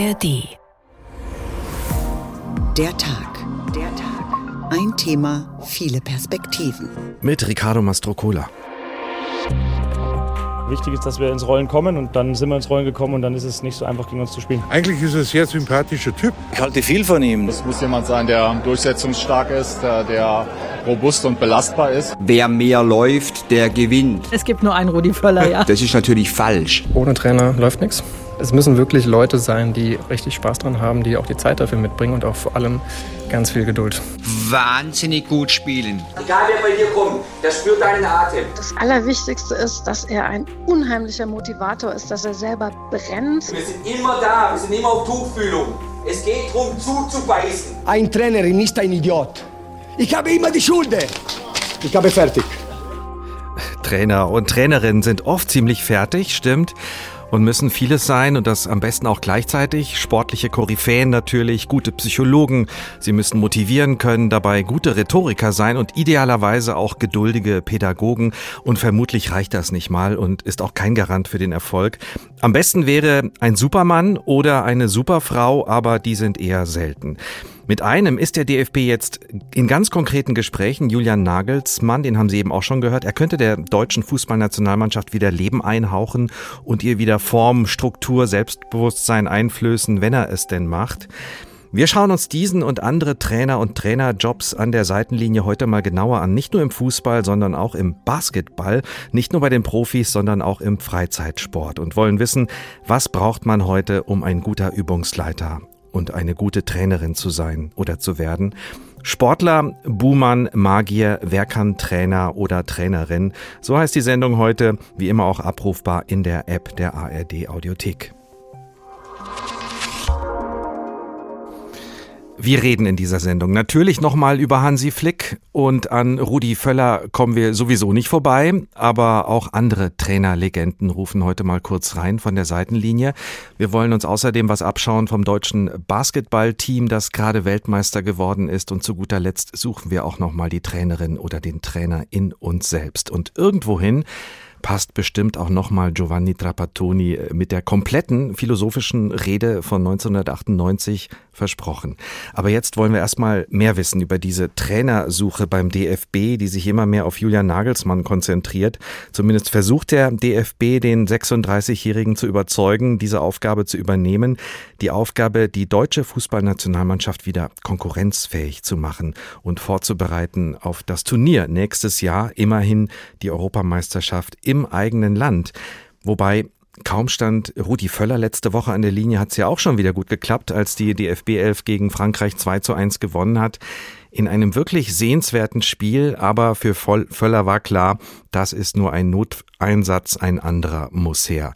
ARD. Der Tag. Der Tag. Ein Thema, viele Perspektiven. Mit Riccardo Mastrocola. Wichtig ist, dass wir ins Rollen kommen und dann sind wir ins Rollen gekommen und dann ist es nicht so einfach gegen uns zu spielen. Eigentlich ist er ein sehr sympathischer Typ. Ich halte viel von ihm. Es muss jemand sein, der durchsetzungsstark ist, der, der robust und belastbar ist. Wer mehr läuft, der gewinnt. Es gibt nur einen Rudi Völler, ja. Das ist natürlich falsch. Ohne Trainer läuft nichts. Es müssen wirklich Leute sein, die richtig Spaß dran haben, die auch die Zeit dafür mitbringen und auch vor allem ganz viel Geduld. Wahnsinnig gut spielen. Egal wer bei dir kommt, der spürt deinen Atem. Das Allerwichtigste ist, dass er ein unheimlicher Motivator ist, dass er selber brennt. Wir sind immer da, wir sind immer auf Tuchfühlung. Es geht darum, zuzubeißen. Ein Trainer ist ein Idiot. Ich habe immer die Schuld. Ich habe fertig. Trainer und Trainerinnen sind oft ziemlich fertig, stimmt und müssen vieles sein und das am besten auch gleichzeitig. Sportliche Koryphäen natürlich, gute Psychologen. Sie müssen motivieren können, dabei gute Rhetoriker sein und idealerweise auch geduldige Pädagogen. Und vermutlich reicht das nicht mal und ist auch kein Garant für den Erfolg. Am besten wäre ein Supermann oder eine Superfrau, aber die sind eher selten. Mit einem ist der DFB jetzt in ganz konkreten Gesprächen. Julian Nagelsmann, den haben Sie eben auch schon gehört, er könnte der deutschen Fußballnationalmannschaft wieder Leben einhauchen und ihr wieder Form, Struktur, Selbstbewusstsein einflößen, wenn er es denn macht. Wir schauen uns diesen und andere Trainer und Trainerjobs an der Seitenlinie heute mal genauer an. Nicht nur im Fußball, sondern auch im Basketball. Nicht nur bei den Profis, sondern auch im Freizeitsport. Und wollen wissen, was braucht man heute, um ein guter Übungsleiter und eine gute Trainerin zu sein oder zu werden. Sportler, Buhmann, Magier, wer kann Trainer oder Trainerin? So heißt die Sendung heute, wie immer auch abrufbar in der App der ARD Audiothek. Wir reden in dieser Sendung natürlich nochmal über Hansi Flick und an Rudi Völler kommen wir sowieso nicht vorbei, aber auch andere Trainerlegenden rufen heute mal kurz rein von der Seitenlinie. Wir wollen uns außerdem was abschauen vom deutschen Basketballteam, das gerade Weltmeister geworden ist und zu guter Letzt suchen wir auch nochmal die Trainerin oder den Trainer in uns selbst und irgendwohin passt bestimmt auch nochmal Giovanni Trapattoni mit der kompletten philosophischen Rede von 1998 versprochen. Aber jetzt wollen wir erstmal mehr wissen über diese Trainersuche beim DFB, die sich immer mehr auf Julian Nagelsmann konzentriert. Zumindest versucht der DFB, den 36-Jährigen zu überzeugen, diese Aufgabe zu übernehmen. Die Aufgabe, die deutsche Fußballnationalmannschaft wieder konkurrenzfähig zu machen und vorzubereiten auf das Turnier nächstes Jahr, immerhin die Europameisterschaft im eigenen Land. Wobei Kaum stand Rudi Völler letzte Woche an der Linie, hat es ja auch schon wieder gut geklappt, als die DFB 11 gegen Frankreich 2 zu 1 gewonnen hat. In einem wirklich sehenswerten Spiel, aber für Völler war klar, das ist nur ein Noteinsatz, ein anderer muss her.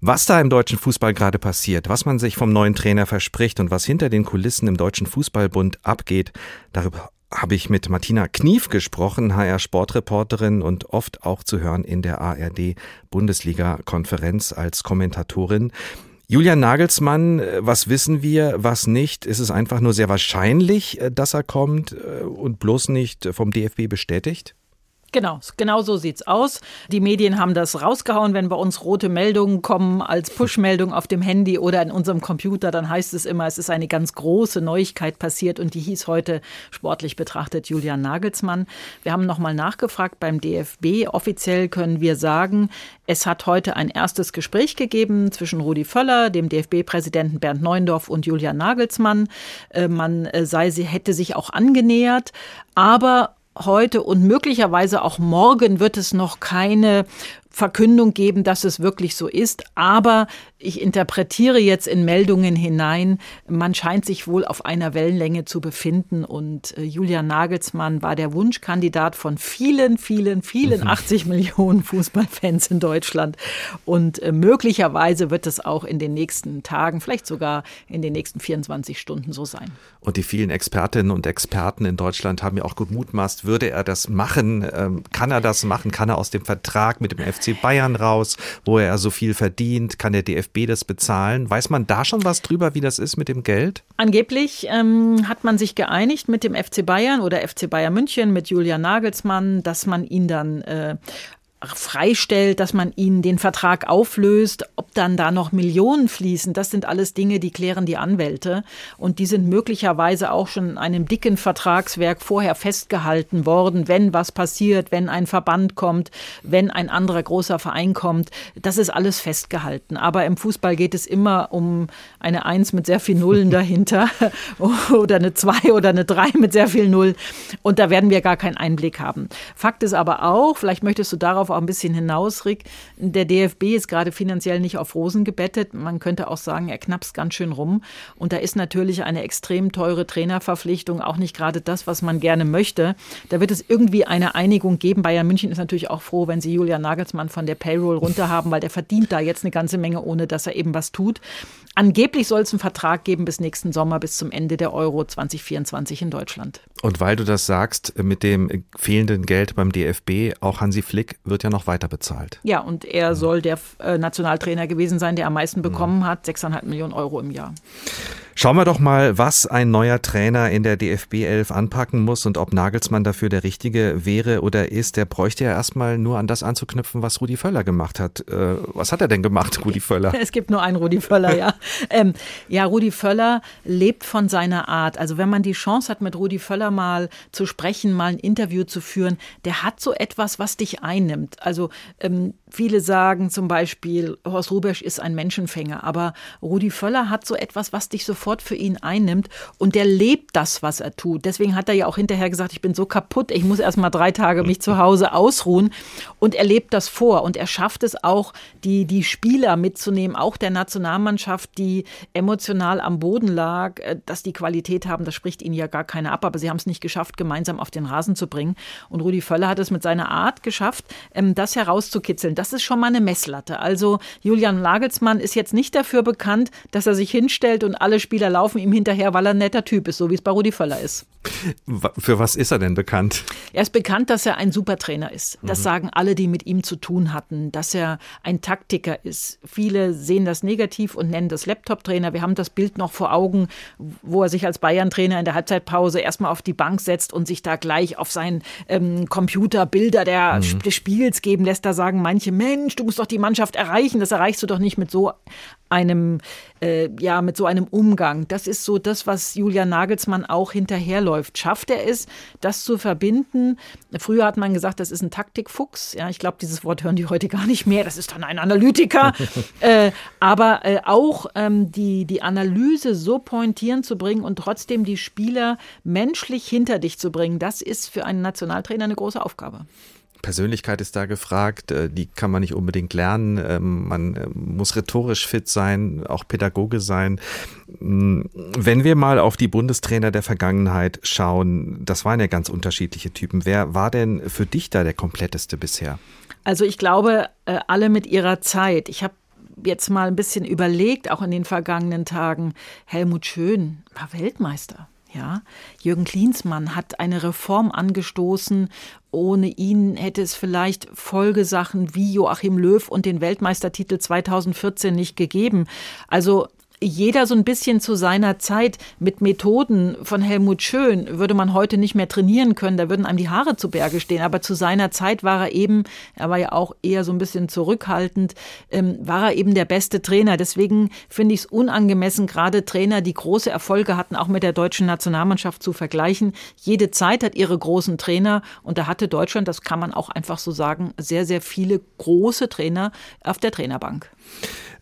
Was da im deutschen Fußball gerade passiert, was man sich vom neuen Trainer verspricht und was hinter den Kulissen im Deutschen Fußballbund abgeht, darüber habe ich mit Martina Knief gesprochen, HR Sportreporterin und oft auch zu hören in der ARD Bundesliga Konferenz als Kommentatorin. Julian Nagelsmann, was wissen wir, was nicht? Ist es einfach nur sehr wahrscheinlich, dass er kommt äh, und bloß nicht vom DFB bestätigt? Genau, genau so sieht's aus. Die Medien haben das rausgehauen, wenn bei uns rote Meldungen kommen als Push-Meldung auf dem Handy oder in unserem Computer, dann heißt es immer, es ist eine ganz große Neuigkeit passiert und die hieß heute sportlich betrachtet Julian Nagelsmann. Wir haben nochmal nachgefragt beim DFB. Offiziell können wir sagen, es hat heute ein erstes Gespräch gegeben zwischen Rudi Völler, dem DFB-Präsidenten Bernd Neuendorf und Julian Nagelsmann. Äh, man äh, sei, sie hätte sich auch angenähert, aber heute und möglicherweise auch morgen wird es noch keine Verkündung geben, dass es wirklich so ist. Aber ich interpretiere jetzt in Meldungen hinein, man scheint sich wohl auf einer Wellenlänge zu befinden. Und äh, Julian Nagelsmann war der Wunschkandidat von vielen, vielen, vielen 80 mhm. Millionen Fußballfans in Deutschland. Und äh, möglicherweise wird es auch in den nächsten Tagen, vielleicht sogar in den nächsten 24 Stunden so sein. Und die vielen Expertinnen und Experten in Deutschland haben ja auch gemutmaßt, würde er das machen? Ähm, kann er das machen? Kann er aus dem Vertrag mit dem FC Bayern raus, wo er so viel verdient? Kann der DFB das bezahlen. Weiß man da schon was drüber, wie das ist mit dem Geld? Angeblich ähm, hat man sich geeinigt mit dem FC Bayern oder FC Bayern München, mit Julian Nagelsmann, dass man ihn dann äh, freistellt, dass man ihnen den Vertrag auflöst, ob dann da noch Millionen fließen, das sind alles Dinge, die klären die Anwälte. Und die sind möglicherweise auch schon in einem dicken Vertragswerk vorher festgehalten worden, wenn was passiert, wenn ein Verband kommt, wenn ein anderer großer Verein kommt. Das ist alles festgehalten. Aber im Fußball geht es immer um eine Eins mit sehr viel Nullen dahinter oder eine Zwei oder eine Drei mit sehr viel Null. Und da werden wir gar keinen Einblick haben. Fakt ist aber auch, vielleicht möchtest du darauf auch ein bisschen hinaus, Rick, der DFB ist gerade finanziell nicht auf Rosen gebettet. Man könnte auch sagen, er knappst ganz schön rum. Und da ist natürlich eine extrem teure Trainerverpflichtung auch nicht gerade das, was man gerne möchte. Da wird es irgendwie eine Einigung geben. Bayern München ist natürlich auch froh, wenn sie Julian Nagelsmann von der Payroll runter haben, weil der verdient da jetzt eine ganze Menge, ohne dass er eben was tut. Angeblich soll es einen Vertrag geben bis nächsten Sommer, bis zum Ende der Euro 2024 in Deutschland. Und weil du das sagst, mit dem fehlenden Geld beim DFB, auch Hansi Flick wird ja noch weiter bezahlt. Ja, und er soll der äh, Nationaltrainer gewesen sein, der am meisten bekommen hat, 6,5 Millionen Euro im Jahr. Schauen wir doch mal, was ein neuer Trainer in der DFB 11 anpacken muss und ob Nagelsmann dafür der Richtige wäre oder ist. Der bräuchte ja erstmal nur an das anzuknüpfen, was Rudi Völler gemacht hat. Äh, was hat er denn gemacht, Rudi Völler? Es gibt nur einen Rudi Völler, ja. ähm, ja, Rudi Völler lebt von seiner Art. Also wenn man die Chance hat, mit Rudi Völler mal zu sprechen, mal ein Interview zu führen, der hat so etwas, was dich einnimmt. Also ähm, viele sagen zum Beispiel, Horst Rubesch ist ein Menschenfänger, aber Rudi Völler hat so etwas, was dich sofort sofort für ihn einnimmt und der lebt das, was er tut. Deswegen hat er ja auch hinterher gesagt, ich bin so kaputt, ich muss erst mal drei Tage mich zu Hause ausruhen und er lebt das vor und er schafft es auch, die, die Spieler mitzunehmen, auch der Nationalmannschaft, die emotional am Boden lag, äh, dass die Qualität haben, das spricht ihnen ja gar keiner ab, aber sie haben es nicht geschafft, gemeinsam auf den Rasen zu bringen und Rudi Völler hat es mit seiner Art geschafft, ähm, das herauszukitzeln. Das ist schon mal eine Messlatte. Also Julian Nagelsmann ist jetzt nicht dafür bekannt, dass er sich hinstellt und alle Spieler Spieler laufen ihm hinterher, weil er ein netter Typ ist, so wie es bei Rudi Völler ist. Für was ist er denn bekannt? Er ist bekannt, dass er ein Supertrainer ist. Das mhm. sagen alle, die mit ihm zu tun hatten, dass er ein Taktiker ist. Viele sehen das negativ und nennen das Laptop-Trainer. Wir haben das Bild noch vor Augen, wo er sich als Bayern-Trainer in der Halbzeitpause erstmal auf die Bank setzt und sich da gleich auf seinen ähm, Computer Bilder der, mhm. des Spiels geben lässt. Da sagen manche, Mensch, du musst doch die Mannschaft erreichen. Das erreichst du doch nicht mit so einem, äh, ja, mit so einem Umgang. Das ist so das, was Julian Nagelsmann auch hinterherläuft. Schafft er es, das zu verbinden? Früher hat man gesagt, das ist ein Taktikfuchs. Ja, ich glaube, dieses Wort hören die heute gar nicht mehr. Das ist dann ein Analytiker. äh, aber äh, auch ähm, die, die Analyse so pointieren zu bringen und trotzdem die Spieler menschlich hinter dich zu bringen, das ist für einen Nationaltrainer eine große Aufgabe. Persönlichkeit ist da gefragt, äh, die kann man nicht unbedingt lernen. Ähm, man äh, muss rhetorisch fit sein, auch Pädagoge sein. Mm, wenn wir mal auf die Bundestrainer der Vergangenheit schauen, das waren ja ganz unterschiedliche Typen. Wer war denn für dich da der kompletteste bisher? Also ich glaube, äh, alle mit ihrer Zeit. Ich habe jetzt mal ein bisschen überlegt, auch in den vergangenen Tagen, Helmut Schön war Weltmeister. Ja, Jürgen Klinsmann hat eine Reform angestoßen. Ohne ihn hätte es vielleicht Folgesachen wie Joachim Löw und den Weltmeistertitel 2014 nicht gegeben. Also jeder so ein bisschen zu seiner Zeit mit Methoden von Helmut Schön würde man heute nicht mehr trainieren können, da würden einem die Haare zu Berge stehen. Aber zu seiner Zeit war er eben, er war ja auch eher so ein bisschen zurückhaltend, ähm, war er eben der beste Trainer. Deswegen finde ich es unangemessen, gerade Trainer, die große Erfolge hatten, auch mit der deutschen Nationalmannschaft zu vergleichen. Jede Zeit hat ihre großen Trainer und da hatte Deutschland, das kann man auch einfach so sagen, sehr, sehr viele große Trainer auf der Trainerbank.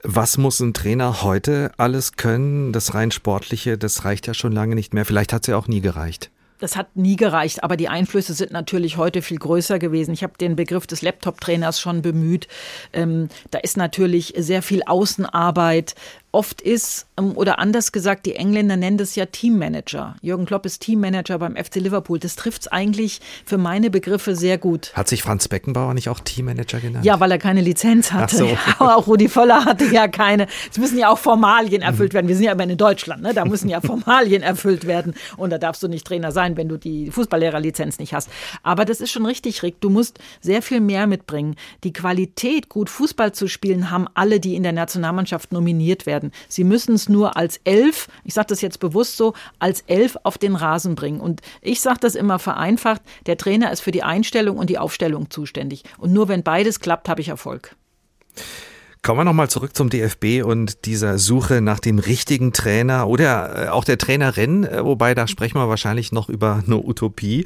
Was muss ein Trainer heute alles können? Das rein sportliche, das reicht ja schon lange nicht mehr. Vielleicht hat es ja auch nie gereicht. Das hat nie gereicht, aber die Einflüsse sind natürlich heute viel größer gewesen. Ich habe den Begriff des Laptop-Trainers schon bemüht. Ähm, da ist natürlich sehr viel Außenarbeit, oft ist, ähm, oder anders gesagt, die Engländer nennen das ja Teammanager. Jürgen Klopp ist Teammanager beim FC Liverpool. Das trifft es eigentlich für meine Begriffe sehr gut. Hat sich Franz Beckenbauer nicht auch Teammanager genannt? Ja, weil er keine Lizenz hatte. So. Aber auch Rudi Völler hatte ja keine. Es müssen ja auch Formalien erfüllt werden. Wir sind ja immer in Deutschland, ne? da müssen ja Formalien erfüllt werden. Und da darfst du nicht Trainer sein, wenn du die Fußballlehrerlizenz nicht hast. Aber das ist schon richtig, Rick. Du musst sehr viel mehr mitbringen. Die Qualität, gut Fußball zu spielen, haben alle, die in der Nationalmannschaft nominiert werden werden. Sie müssen es nur als Elf, ich sage das jetzt bewusst so, als Elf auf den Rasen bringen. Und ich sage das immer vereinfacht, der Trainer ist für die Einstellung und die Aufstellung zuständig. Und nur wenn beides klappt, habe ich Erfolg. Kommen wir nochmal zurück zum DFB und dieser Suche nach dem richtigen Trainer oder äh, auch der Trainerin, äh, wobei da sprechen wir wahrscheinlich noch über eine Utopie.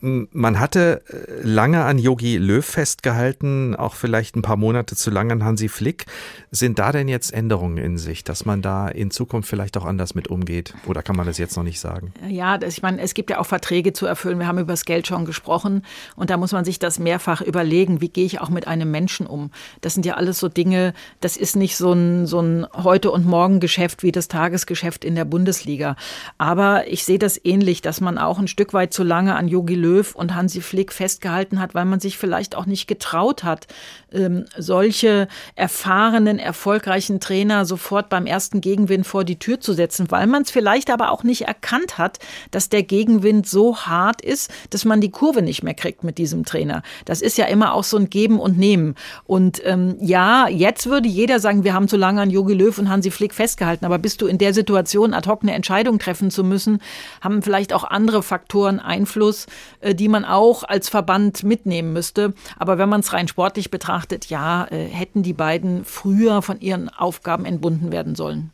Man hatte äh, lange an Yogi Löw festgehalten, auch vielleicht ein paar Monate zu lange an Hansi Flick. Sind da denn jetzt Änderungen in sich, dass man da in Zukunft vielleicht auch anders mit umgeht? Oder kann man das jetzt noch nicht sagen? Ja, das, ich meine, es gibt ja auch Verträge zu erfüllen. Wir haben über das Geld schon gesprochen und da muss man sich das mehrfach überlegen. Wie gehe ich auch mit einem Menschen um? Das sind ja alles so Dinge, das ist nicht so ein, so ein Heute- und Morgen-Geschäft wie das Tagesgeschäft in der Bundesliga. Aber ich sehe das ähnlich, dass man auch ein Stück weit zu lange an Yogi Löw Löw und Hansi Flick festgehalten hat, weil man sich vielleicht auch nicht getraut hat, ähm, solche erfahrenen, erfolgreichen Trainer sofort beim ersten Gegenwind vor die Tür zu setzen, weil man es vielleicht aber auch nicht erkannt hat, dass der Gegenwind so hart ist, dass man die Kurve nicht mehr kriegt mit diesem Trainer. Das ist ja immer auch so ein Geben und Nehmen. Und ähm, ja, jetzt würde jeder sagen, wir haben zu lange an Jogi Löw und Hansi Flick festgehalten, aber bist du in der Situation, ad hoc eine Entscheidung treffen zu müssen, haben vielleicht auch andere Faktoren Einfluss, die man auch als Verband mitnehmen müsste. Aber wenn man es rein sportlich betrachtet, ja, äh, hätten die beiden früher von ihren Aufgaben entbunden werden sollen.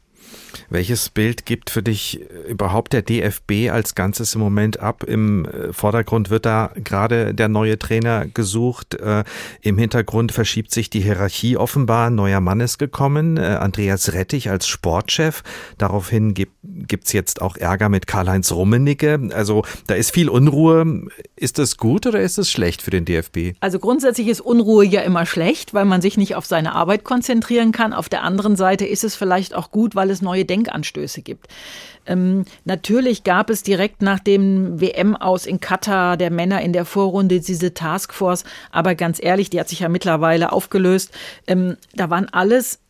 Welches Bild gibt für dich überhaupt der DFB als Ganzes im Moment ab? Im äh, Vordergrund wird da gerade der neue Trainer gesucht. Äh, Im Hintergrund verschiebt sich die Hierarchie offenbar. Ein neuer Mann ist gekommen, äh, Andreas Rettich als Sportchef. Daraufhin gibt es jetzt auch Ärger mit Karl-Heinz Rummenigge. Also da ist viel Unruhe. Ist das gut oder ist es schlecht für den DFB? Also grundsätzlich ist Unruhe ja immer schlecht, weil man sich nicht auf seine Arbeit konzentrieren kann. Auf der anderen Seite ist es vielleicht auch gut, weil es neue Denkanstöße gibt. Ähm, natürlich gab es direkt nach dem WM aus in Katar der Männer in der Vorrunde diese Taskforce, aber ganz ehrlich, die hat sich ja mittlerweile aufgelöst. Ähm, da waren alles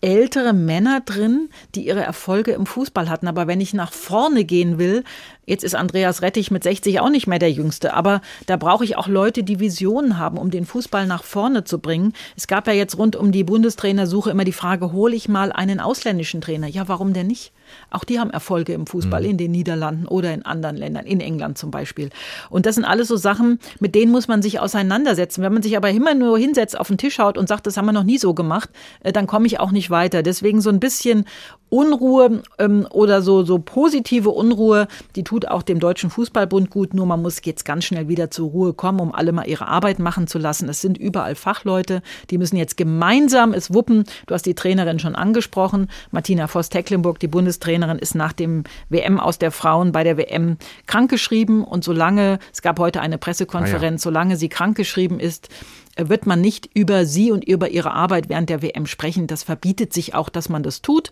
ältere Männer drin, die ihre Erfolge im Fußball hatten. Aber wenn ich nach vorne gehen will, Jetzt ist Andreas Rettich mit 60 auch nicht mehr der Jüngste, aber da brauche ich auch Leute, die Visionen haben, um den Fußball nach vorne zu bringen. Es gab ja jetzt rund um die Bundestrainersuche immer die Frage, hole ich mal einen ausländischen Trainer? Ja, warum denn nicht? Auch die haben Erfolge im Fußball mhm. in den Niederlanden oder in anderen Ländern, in England zum Beispiel. Und das sind alles so Sachen, mit denen muss man sich auseinandersetzen. Wenn man sich aber immer nur hinsetzt, auf den Tisch haut und sagt, das haben wir noch nie so gemacht, äh, dann komme ich auch nicht weiter. Deswegen so ein bisschen Unruhe ähm, oder so, so positive Unruhe, die tut auch dem Deutschen Fußballbund gut, nur man muss jetzt ganz schnell wieder zur Ruhe kommen, um alle mal ihre Arbeit machen zu lassen. Es sind überall Fachleute, die müssen jetzt gemeinsam es wuppen. Du hast die Trainerin schon angesprochen, Martina Voss-Tecklenburg, die Bundestrainerin, ist nach dem WM aus der Frauen bei der WM krankgeschrieben und solange, es gab heute eine Pressekonferenz, ah ja. solange sie krankgeschrieben ist, wird man nicht über sie und über ihre Arbeit während der WM sprechen. Das verbietet sich auch, dass man das tut.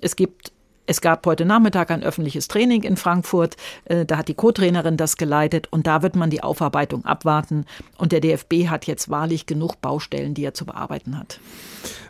Es gibt es gab heute Nachmittag ein öffentliches Training in Frankfurt. Äh, da hat die Co-Trainerin das geleitet und da wird man die Aufarbeitung abwarten. Und der DFB hat jetzt wahrlich genug Baustellen, die er zu bearbeiten hat.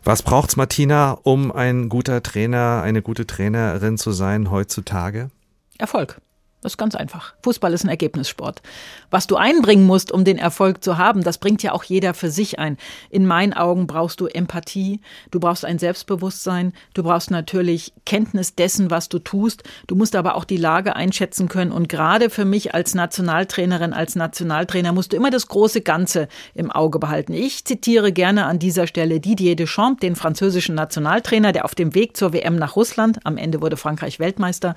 Was braucht's, Martina, um ein guter Trainer, eine gute Trainerin zu sein heutzutage? Erfolg. Das ist ganz einfach. Fußball ist ein Ergebnissport. Was du einbringen musst, um den Erfolg zu haben, das bringt ja auch jeder für sich ein. In meinen Augen brauchst du Empathie, du brauchst ein Selbstbewusstsein, du brauchst natürlich Kenntnis dessen, was du tust. Du musst aber auch die Lage einschätzen können. Und gerade für mich als Nationaltrainerin, als Nationaltrainer musst du immer das große Ganze im Auge behalten. Ich zitiere gerne an dieser Stelle Didier Deschamps, den französischen Nationaltrainer, der auf dem Weg zur WM nach Russland, am Ende wurde Frankreich Weltmeister,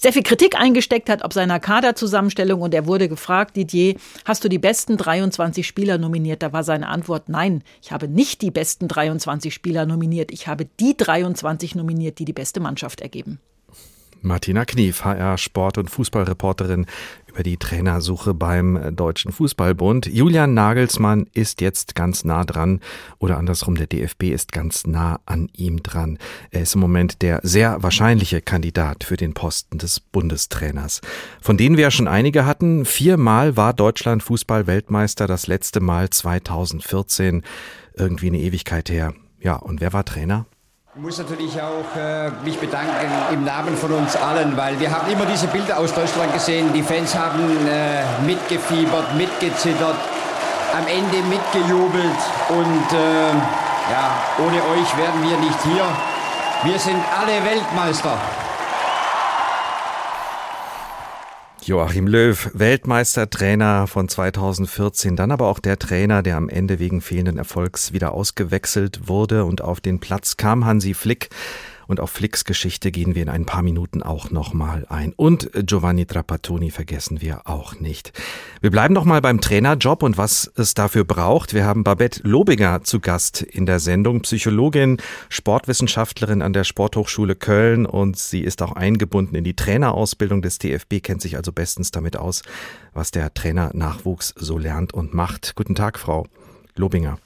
sehr viel Kritik eingesteckt hat, ob seiner Kaderzusammenstellung. Und er wurde gefragt, Didier, hast du die besten 23 Spieler nominiert? Da war seine Antwort, nein, ich habe nicht die besten 23 Spieler nominiert. Ich habe die 23 nominiert, die die beste Mannschaft ergeben. Martina Knief, HR Sport- und Fußballreporterin über die Trainersuche beim Deutschen Fußballbund. Julian Nagelsmann ist jetzt ganz nah dran oder andersrum, der DFB ist ganz nah an ihm dran. Er ist im Moment der sehr wahrscheinliche Kandidat für den Posten des Bundestrainers, von denen wir ja schon einige hatten. Viermal war Deutschland Fußball-Weltmeister, das letzte Mal 2014, irgendwie eine Ewigkeit her. Ja, und wer war Trainer? Ich muss natürlich auch äh, mich bedanken im Namen von uns allen, weil wir haben immer diese Bilder aus Deutschland gesehen. Die Fans haben äh, mitgefiebert, mitgezittert, am Ende mitgejubelt und äh, ja, ohne euch wären wir nicht hier. Wir sind alle Weltmeister. Joachim Löw, Weltmeistertrainer von 2014, dann aber auch der Trainer, der am Ende wegen fehlenden Erfolgs wieder ausgewechselt wurde und auf den Platz kam, Hansi Flick. Und auf Flicks Geschichte gehen wir in ein paar Minuten auch nochmal ein. Und Giovanni Trapattoni vergessen wir auch nicht. Wir bleiben noch mal beim Trainerjob und was es dafür braucht. Wir haben Babette Lobinger zu Gast in der Sendung, Psychologin, Sportwissenschaftlerin an der Sporthochschule Köln und sie ist auch eingebunden in die Trainerausbildung des DFB, kennt sich also bestens damit aus, was der Trainernachwuchs so lernt und macht. Guten Tag, Frau Lobinger.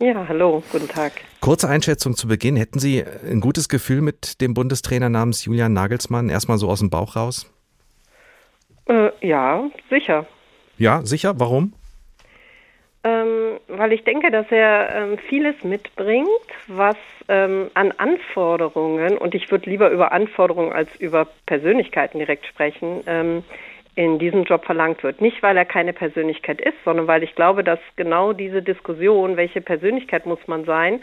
Ja, hallo, guten Tag. Kurze Einschätzung zu Beginn. Hätten Sie ein gutes Gefühl mit dem Bundestrainer namens Julian Nagelsmann? Erstmal so aus dem Bauch raus? Äh, ja, sicher. Ja, sicher. Warum? Ähm, weil ich denke, dass er ähm, vieles mitbringt, was ähm, an Anforderungen, und ich würde lieber über Anforderungen als über Persönlichkeiten direkt sprechen, ähm, in diesem Job verlangt wird. Nicht, weil er keine Persönlichkeit ist, sondern weil ich glaube, dass genau diese Diskussion, welche Persönlichkeit muss man sein,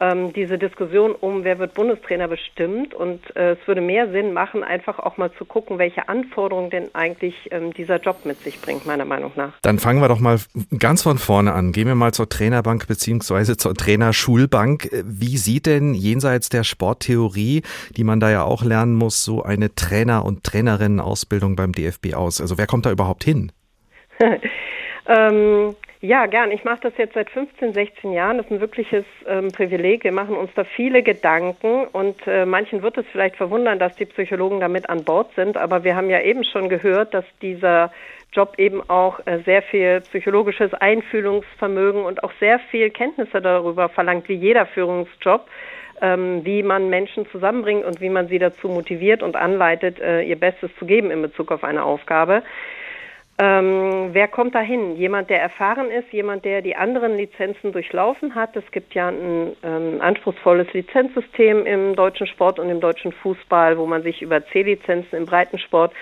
ähm, diese Diskussion um, wer wird Bundestrainer bestimmt. Und äh, es würde mehr Sinn machen, einfach auch mal zu gucken, welche Anforderungen denn eigentlich ähm, dieser Job mit sich bringt, meiner Meinung nach. Dann fangen wir doch mal ganz von vorne an. Gehen wir mal zur Trainerbank beziehungsweise zur Trainerschulbank. Wie sieht denn jenseits der Sporttheorie, die man da ja auch lernen muss, so eine Trainer- und Trainerinnen-Ausbildung beim DFB aus? Also wer kommt da überhaupt hin? ähm, ja, gern. Ich mache das jetzt seit 15, 16 Jahren. Das ist ein wirkliches ähm, Privileg. Wir machen uns da viele Gedanken und äh, manchen wird es vielleicht verwundern, dass die Psychologen damit an Bord sind. Aber wir haben ja eben schon gehört, dass dieser Job eben auch äh, sehr viel psychologisches Einfühlungsvermögen und auch sehr viel Kenntnisse darüber verlangt, wie jeder Führungsjob ähm, wie man Menschen zusammenbringt und wie man sie dazu motiviert und anleitet, äh, ihr Bestes zu geben in Bezug auf eine Aufgabe. Ähm, wer kommt da hin? Jemand, der erfahren ist, jemand, der die anderen Lizenzen durchlaufen hat. Es gibt ja ein ähm, anspruchsvolles Lizenzsystem im deutschen Sport und im deutschen Fußball, wo man sich über C-Lizenzen im Breitensport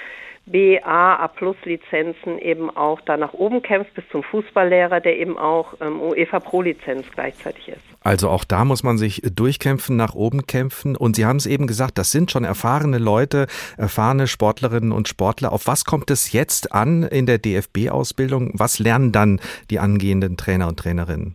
B, A, A Plus Lizenzen eben auch da nach oben kämpft bis zum Fußballlehrer, der eben auch ähm, UEFA Pro Lizenz gleichzeitig ist. Also auch da muss man sich durchkämpfen, nach oben kämpfen. Und Sie haben es eben gesagt, das sind schon erfahrene Leute, erfahrene Sportlerinnen und Sportler. Auf was kommt es jetzt an in der DFB-Ausbildung? Was lernen dann die angehenden Trainer und Trainerinnen?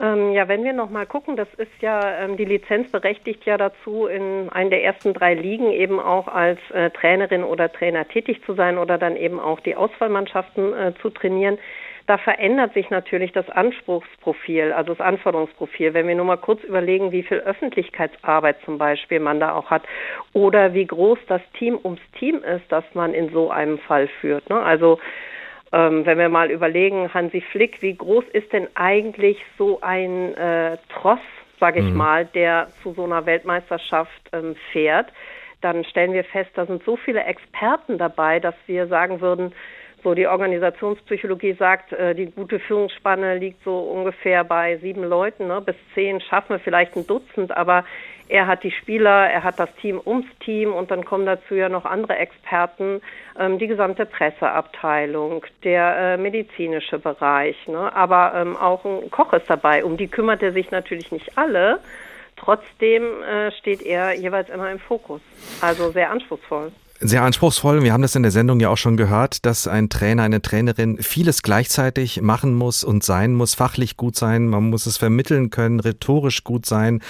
Ähm, ja, wenn wir nochmal gucken, das ist ja, ähm, die Lizenz berechtigt ja dazu, in einen der ersten drei Ligen eben auch als äh, Trainerin oder Trainer tätig zu sein oder dann eben auch die Auswahlmannschaften äh, zu trainieren. Da verändert sich natürlich das Anspruchsprofil, also das Anforderungsprofil. Wenn wir nur mal kurz überlegen, wie viel Öffentlichkeitsarbeit zum Beispiel man da auch hat oder wie groß das Team ums Team ist, das man in so einem Fall führt. Ne? Also ähm, wenn wir mal überlegen, Hansi Flick, wie groß ist denn eigentlich so ein äh, Tross, sage ich mhm. mal, der zu so einer Weltmeisterschaft ähm, fährt? Dann stellen wir fest, da sind so viele Experten dabei, dass wir sagen würden, so die Organisationspsychologie sagt, äh, die gute Führungsspanne liegt so ungefähr bei sieben Leuten, ne? bis zehn schaffen wir vielleicht ein Dutzend, aber er hat die Spieler, er hat das Team ums Team und dann kommen dazu ja noch andere Experten, ähm, die gesamte Presseabteilung, der äh, medizinische Bereich, ne? aber ähm, auch ein Koch ist dabei. Um die kümmert er sich natürlich nicht alle. Trotzdem äh, steht er jeweils immer im Fokus. Also sehr anspruchsvoll sehr anspruchsvoll. Wir haben das in der Sendung ja auch schon gehört, dass ein Trainer, eine Trainerin vieles gleichzeitig machen muss und sein muss, fachlich gut sein, man muss es vermitteln können, rhetorisch gut sein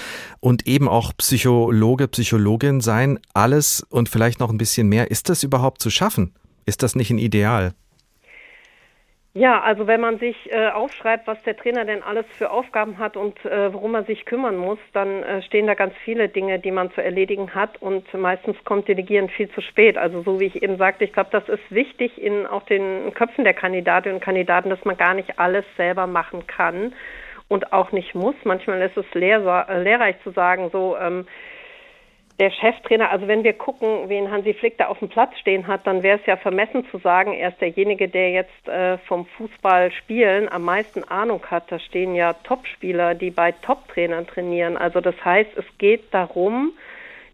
und eben auch Psychologe, Psychologin sein. Alles und vielleicht noch ein bisschen mehr. Ist das überhaupt zu schaffen? Ist das nicht ein Ideal? Ja, also wenn man sich äh, aufschreibt, was der Trainer denn alles für Aufgaben hat und äh, worum er sich kümmern muss, dann äh, stehen da ganz viele Dinge, die man zu erledigen hat und meistens kommt Delegieren viel zu spät. Also so wie ich eben sagte, ich glaube, das ist wichtig in auch den Köpfen der Kandidatinnen und Kandidaten, dass man gar nicht alles selber machen kann und auch nicht muss. Manchmal ist es äh, lehrreich zu sagen, so ähm, der Cheftrainer, also wenn wir gucken, wen Hansi Flick da auf dem Platz stehen hat, dann wäre es ja vermessen zu sagen, er ist derjenige, der jetzt äh, vom Fußballspielen am meisten Ahnung hat. Da stehen ja Topspieler, die bei Top-Trainern trainieren. Also das heißt, es geht darum,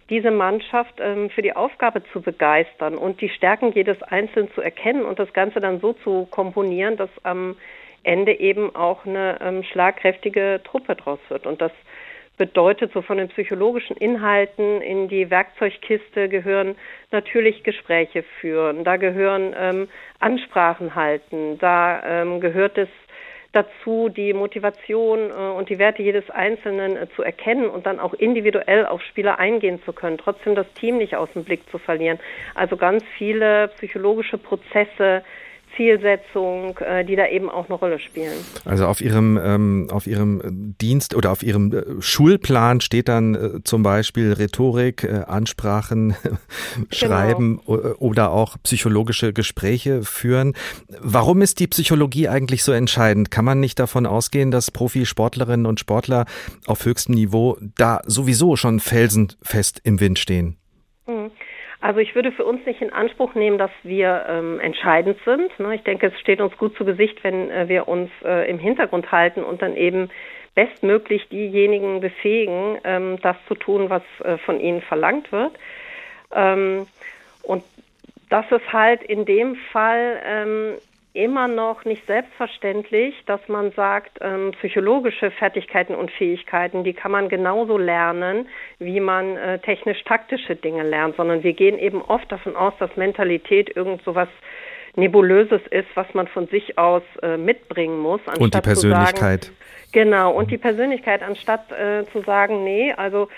diese Mannschaft ähm, für die Aufgabe zu begeistern und die Stärken jedes Einzelnen zu erkennen und das Ganze dann so zu komponieren, dass am Ende eben auch eine ähm, schlagkräftige Truppe draus wird. Und das bedeutet, so von den psychologischen Inhalten in die Werkzeugkiste gehören natürlich Gespräche führen, da gehören ähm, Ansprachen halten, da ähm, gehört es dazu, die Motivation äh, und die Werte jedes Einzelnen äh, zu erkennen und dann auch individuell auf Spieler eingehen zu können, trotzdem das Team nicht aus dem Blick zu verlieren. Also ganz viele psychologische Prozesse, Zielsetzung, äh, die da eben auch eine Rolle spielen. Also auf Ihrem, ähm, auf Ihrem Dienst oder auf Ihrem äh, Schulplan steht dann äh, zum Beispiel Rhetorik, äh, Ansprachen schreiben genau. oder auch psychologische Gespräche führen. Warum ist die Psychologie eigentlich so entscheidend? Kann man nicht davon ausgehen, dass Profisportlerinnen und Sportler auf höchstem Niveau da sowieso schon felsenfest im Wind stehen? Mhm. Also ich würde für uns nicht in Anspruch nehmen, dass wir ähm, entscheidend sind. Ne? Ich denke, es steht uns gut zu Gesicht, wenn äh, wir uns äh, im Hintergrund halten und dann eben bestmöglich diejenigen befähigen, ähm, das zu tun, was äh, von ihnen verlangt wird. Ähm, und das ist halt in dem Fall ähm, immer noch nicht selbstverständlich, dass man sagt, ähm, psychologische Fertigkeiten und Fähigkeiten, die kann man genauso lernen, wie man äh, technisch-taktische Dinge lernt, sondern wir gehen eben oft davon aus, dass Mentalität irgend so was Nebulöses ist, was man von sich aus äh, mitbringen muss. Und die Persönlichkeit. Sagen, genau, und die Persönlichkeit, anstatt äh, zu sagen, nee, also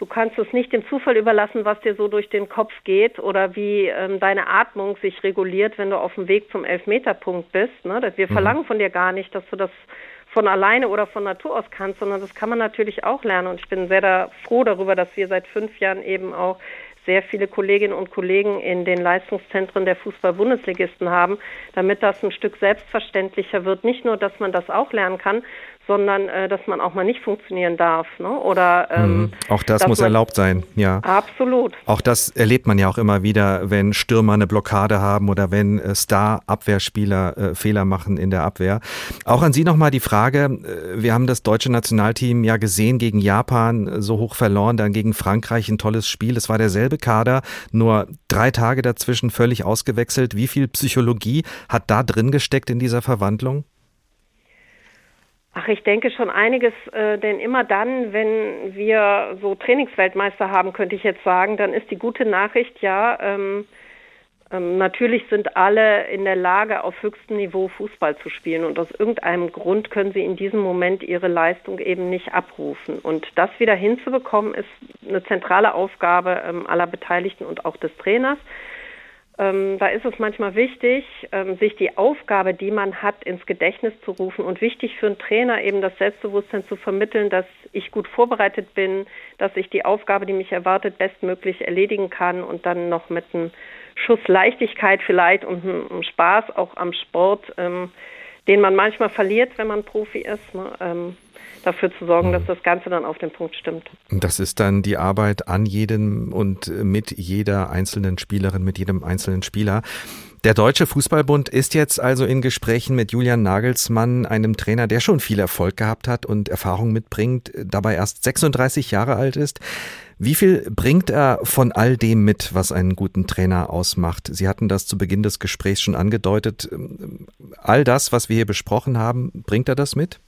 Du kannst es nicht dem Zufall überlassen, was dir so durch den Kopf geht oder wie ähm, deine Atmung sich reguliert, wenn du auf dem Weg zum Elfmeterpunkt bist. Ne? Wir mhm. verlangen von dir gar nicht, dass du das von alleine oder von Natur aus kannst, sondern das kann man natürlich auch lernen. Und ich bin sehr da, froh darüber, dass wir seit fünf Jahren eben auch sehr viele Kolleginnen und Kollegen in den Leistungszentren der Fußball-Bundesligisten haben, damit das ein Stück selbstverständlicher wird. Nicht nur, dass man das auch lernen kann, sondern äh, dass man auch mal nicht funktionieren darf. Ne? Oder ähm, mhm. auch das muss erlaubt sein, ja. Absolut. Auch das erlebt man ja auch immer wieder, wenn Stürmer eine Blockade haben oder wenn äh, Star-Abwehrspieler äh, Fehler machen in der Abwehr. Auch an Sie nochmal die Frage, äh, wir haben das deutsche Nationalteam ja gesehen gegen Japan äh, so hoch verloren, dann gegen Frankreich ein tolles Spiel. Es war derselbe Kader, nur drei Tage dazwischen völlig ausgewechselt. Wie viel Psychologie hat da drin gesteckt in dieser Verwandlung? Ach, ich denke schon einiges, äh, denn immer dann, wenn wir so Trainingsweltmeister haben, könnte ich jetzt sagen, dann ist die gute Nachricht ja, ähm, ähm, natürlich sind alle in der Lage, auf höchstem Niveau Fußball zu spielen und aus irgendeinem Grund können sie in diesem Moment ihre Leistung eben nicht abrufen. Und das wieder hinzubekommen, ist eine zentrale Aufgabe ähm, aller Beteiligten und auch des Trainers. Ähm, da ist es manchmal wichtig, ähm, sich die Aufgabe, die man hat, ins Gedächtnis zu rufen und wichtig für einen Trainer eben das Selbstbewusstsein zu vermitteln, dass ich gut vorbereitet bin, dass ich die Aufgabe, die mich erwartet, bestmöglich erledigen kann und dann noch mit einem Schuss Leichtigkeit vielleicht und einem Spaß auch am Sport, ähm, den man manchmal verliert, wenn man Profi ist. Ne? Dafür zu sorgen, dass das Ganze dann auf den Punkt stimmt. Das ist dann die Arbeit an jedem und mit jeder einzelnen Spielerin, mit jedem einzelnen Spieler. Der Deutsche Fußballbund ist jetzt also in Gesprächen mit Julian Nagelsmann, einem Trainer, der schon viel Erfolg gehabt hat und Erfahrung mitbringt, dabei erst 36 Jahre alt ist. Wie viel bringt er von all dem mit, was einen guten Trainer ausmacht? Sie hatten das zu Beginn des Gesprächs schon angedeutet. All das, was wir hier besprochen haben, bringt er das mit?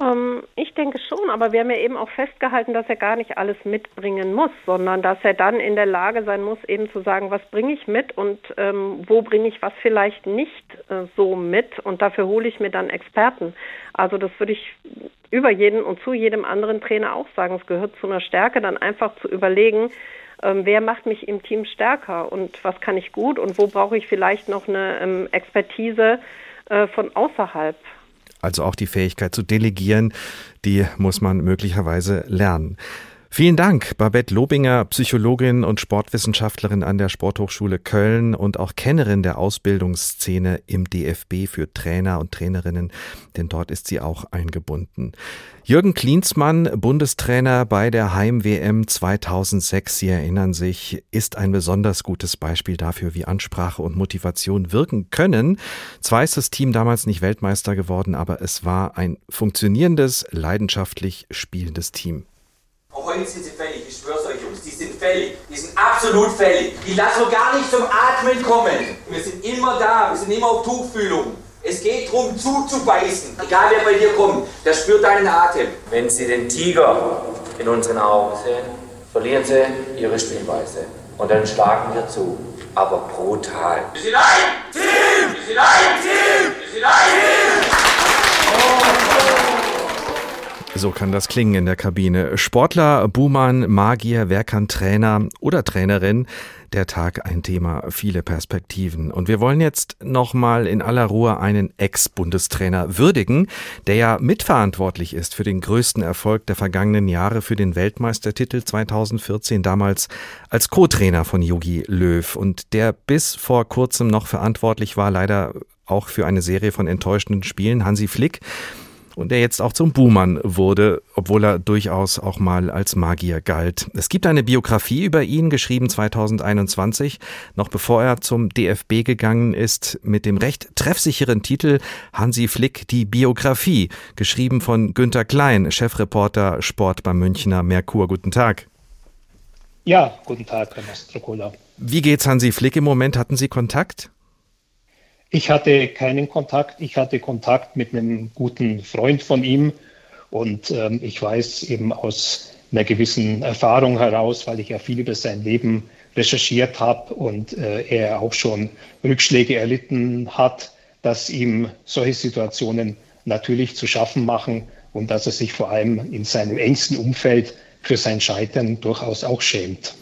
Ähm, ich denke schon, aber wir haben ja eben auch festgehalten, dass er gar nicht alles mitbringen muss, sondern dass er dann in der Lage sein muss, eben zu sagen, was bringe ich mit und ähm, wo bringe ich was vielleicht nicht äh, so mit und dafür hole ich mir dann Experten. Also das würde ich über jeden und zu jedem anderen Trainer auch sagen. Es gehört zu einer Stärke, dann einfach zu überlegen, ähm, wer macht mich im Team stärker und was kann ich gut und wo brauche ich vielleicht noch eine ähm, Expertise äh, von außerhalb. Also auch die Fähigkeit zu delegieren, die muss man möglicherweise lernen. Vielen Dank, Babette Lobinger, Psychologin und Sportwissenschaftlerin an der Sporthochschule Köln und auch Kennerin der Ausbildungsszene im DFB für Trainer und Trainerinnen, denn dort ist sie auch eingebunden. Jürgen Klinsmann, Bundestrainer bei der Heim-WM 2006, Sie erinnern sich, ist ein besonders gutes Beispiel dafür, wie Ansprache und Motivation wirken können. Zwar ist das Team damals nicht Weltmeister geworden, aber es war ein funktionierendes, leidenschaftlich spielendes Team. Auch heute sind sie fällig, ich schwör's euch, Jungs, die sind fällig. Die sind absolut fällig. Die lassen wir gar nicht zum Atmen kommen. Wir sind immer da, wir sind immer auf Tuchfühlung. Es geht darum, zuzubeißen. Egal wer bei dir kommt, der spürt deinen Atem. Wenn Sie den Tiger in unseren Augen sehen, verlieren Sie Ihre Spielweise. Und dann schlagen wir zu. Aber brutal. Wir sind ein Team! Wir sind ein Team! Wir sind ein Team! So kann das klingen in der Kabine. Sportler, Buhmann, Magier, wer kann Trainer oder Trainerin? Der Tag ein Thema, viele Perspektiven. Und wir wollen jetzt nochmal in aller Ruhe einen Ex-Bundestrainer würdigen, der ja mitverantwortlich ist für den größten Erfolg der vergangenen Jahre für den Weltmeistertitel 2014, damals als Co-Trainer von Yogi Löw und der bis vor kurzem noch verantwortlich war, leider auch für eine Serie von enttäuschenden Spielen, Hansi Flick und der jetzt auch zum Buhmann wurde, obwohl er durchaus auch mal als Magier galt. Es gibt eine Biografie über ihn, geschrieben 2021, noch bevor er zum DFB gegangen ist, mit dem recht treffsicheren Titel Hansi Flick, die Biografie, geschrieben von Günter Klein, Chefreporter Sport beim Münchner Merkur. Guten Tag. Ja, guten Tag, Herr Mastrocola. Wie geht's Hansi Flick im Moment? Hatten Sie Kontakt? Ich hatte keinen Kontakt. Ich hatte Kontakt mit einem guten Freund von ihm. Und ähm, ich weiß eben aus einer gewissen Erfahrung heraus, weil ich ja viel über sein Leben recherchiert habe und äh, er auch schon Rückschläge erlitten hat, dass ihm solche Situationen natürlich zu schaffen machen und dass er sich vor allem in seinem engsten Umfeld für sein Scheitern durchaus auch schämt.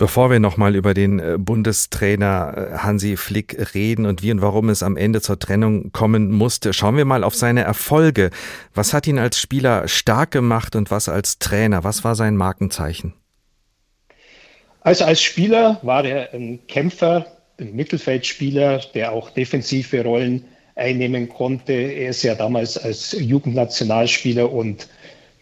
Bevor wir nochmal über den äh, Bundestrainer äh, Hansi Flick reden und wie und warum es am Ende zur Trennung kommen musste, schauen wir mal auf seine Erfolge. Was hat ihn als Spieler stark gemacht und was als Trainer? Was war sein Markenzeichen? Also als Spieler war er ein Kämpfer, ein Mittelfeldspieler, der auch defensive Rollen einnehmen konnte. Er ist ja damals als Jugendnationalspieler und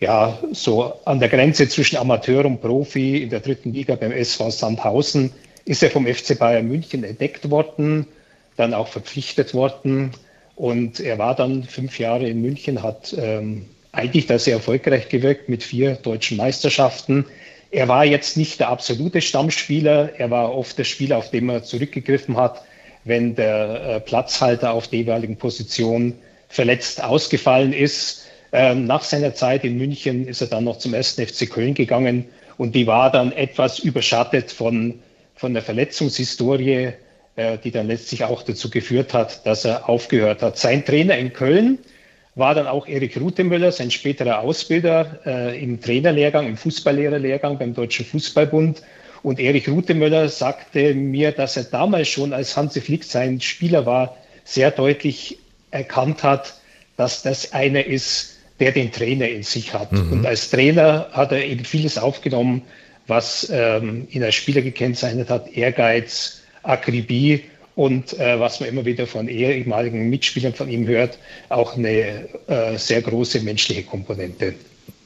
ja, so an der Grenze zwischen Amateur und Profi in der dritten Liga beim SV Sandhausen ist er vom FC Bayern München entdeckt worden, dann auch verpflichtet worden. Und er war dann fünf Jahre in München, hat ähm, eigentlich da sehr erfolgreich gewirkt mit vier deutschen Meisterschaften. Er war jetzt nicht der absolute Stammspieler, er war oft der Spieler, auf den er zurückgegriffen hat, wenn der äh, Platzhalter auf der jeweiligen Position verletzt ausgefallen ist. Ähm, nach seiner Zeit in München ist er dann noch zum ersten FC Köln gegangen und die war dann etwas überschattet von, von der Verletzungshistorie, äh, die dann letztlich auch dazu geführt hat, dass er aufgehört hat. Sein Trainer in Köln war dann auch Erik Rutemüller, sein späterer Ausbilder äh, im Trainerlehrgang, im Fußballlehrerlehrgang beim Deutschen Fußballbund. Und Erich Rutemöller sagte mir, dass er damals schon, als Hansi Flick sein Spieler war, sehr deutlich erkannt hat, dass das einer ist, der den Trainer in sich hat. Mhm. Und als Trainer hat er eben vieles aufgenommen, was ähm, ihn als Spieler gekennzeichnet hat, Ehrgeiz, Akribie und äh, was man immer wieder von ehemaligen Mitspielern von ihm hört, auch eine äh, sehr große menschliche Komponente.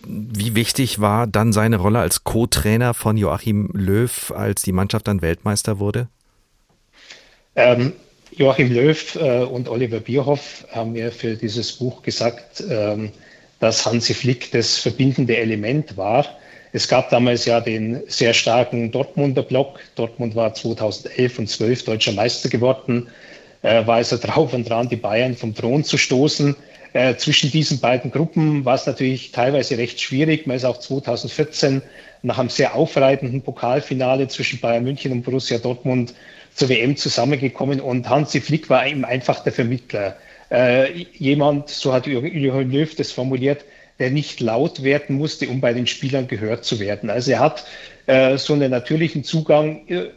Wie wichtig war dann seine Rolle als Co-Trainer von Joachim Löw, als die Mannschaft dann Weltmeister wurde? Ähm, Joachim Löw äh, und Oliver Bierhoff haben mir für dieses Buch gesagt, ähm, dass Hansi Flick das verbindende Element war. Es gab damals ja den sehr starken Dortmunder Block. Dortmund war 2011 und 12 deutscher Meister geworden, äh, war also drauf und dran, die Bayern vom Thron zu stoßen. Äh, zwischen diesen beiden Gruppen war es natürlich teilweise recht schwierig. Man ist auch 2014 nach einem sehr aufreibenden Pokalfinale zwischen Bayern München und Borussia Dortmund zur WM zusammengekommen und Hansi Flick war eben einfach der Vermittler äh, jemand, so hat Johann Löw das formuliert, der nicht laut werden musste, um bei den Spielern gehört zu werden. Also er hat äh, so einen natürlichen Zugang äh,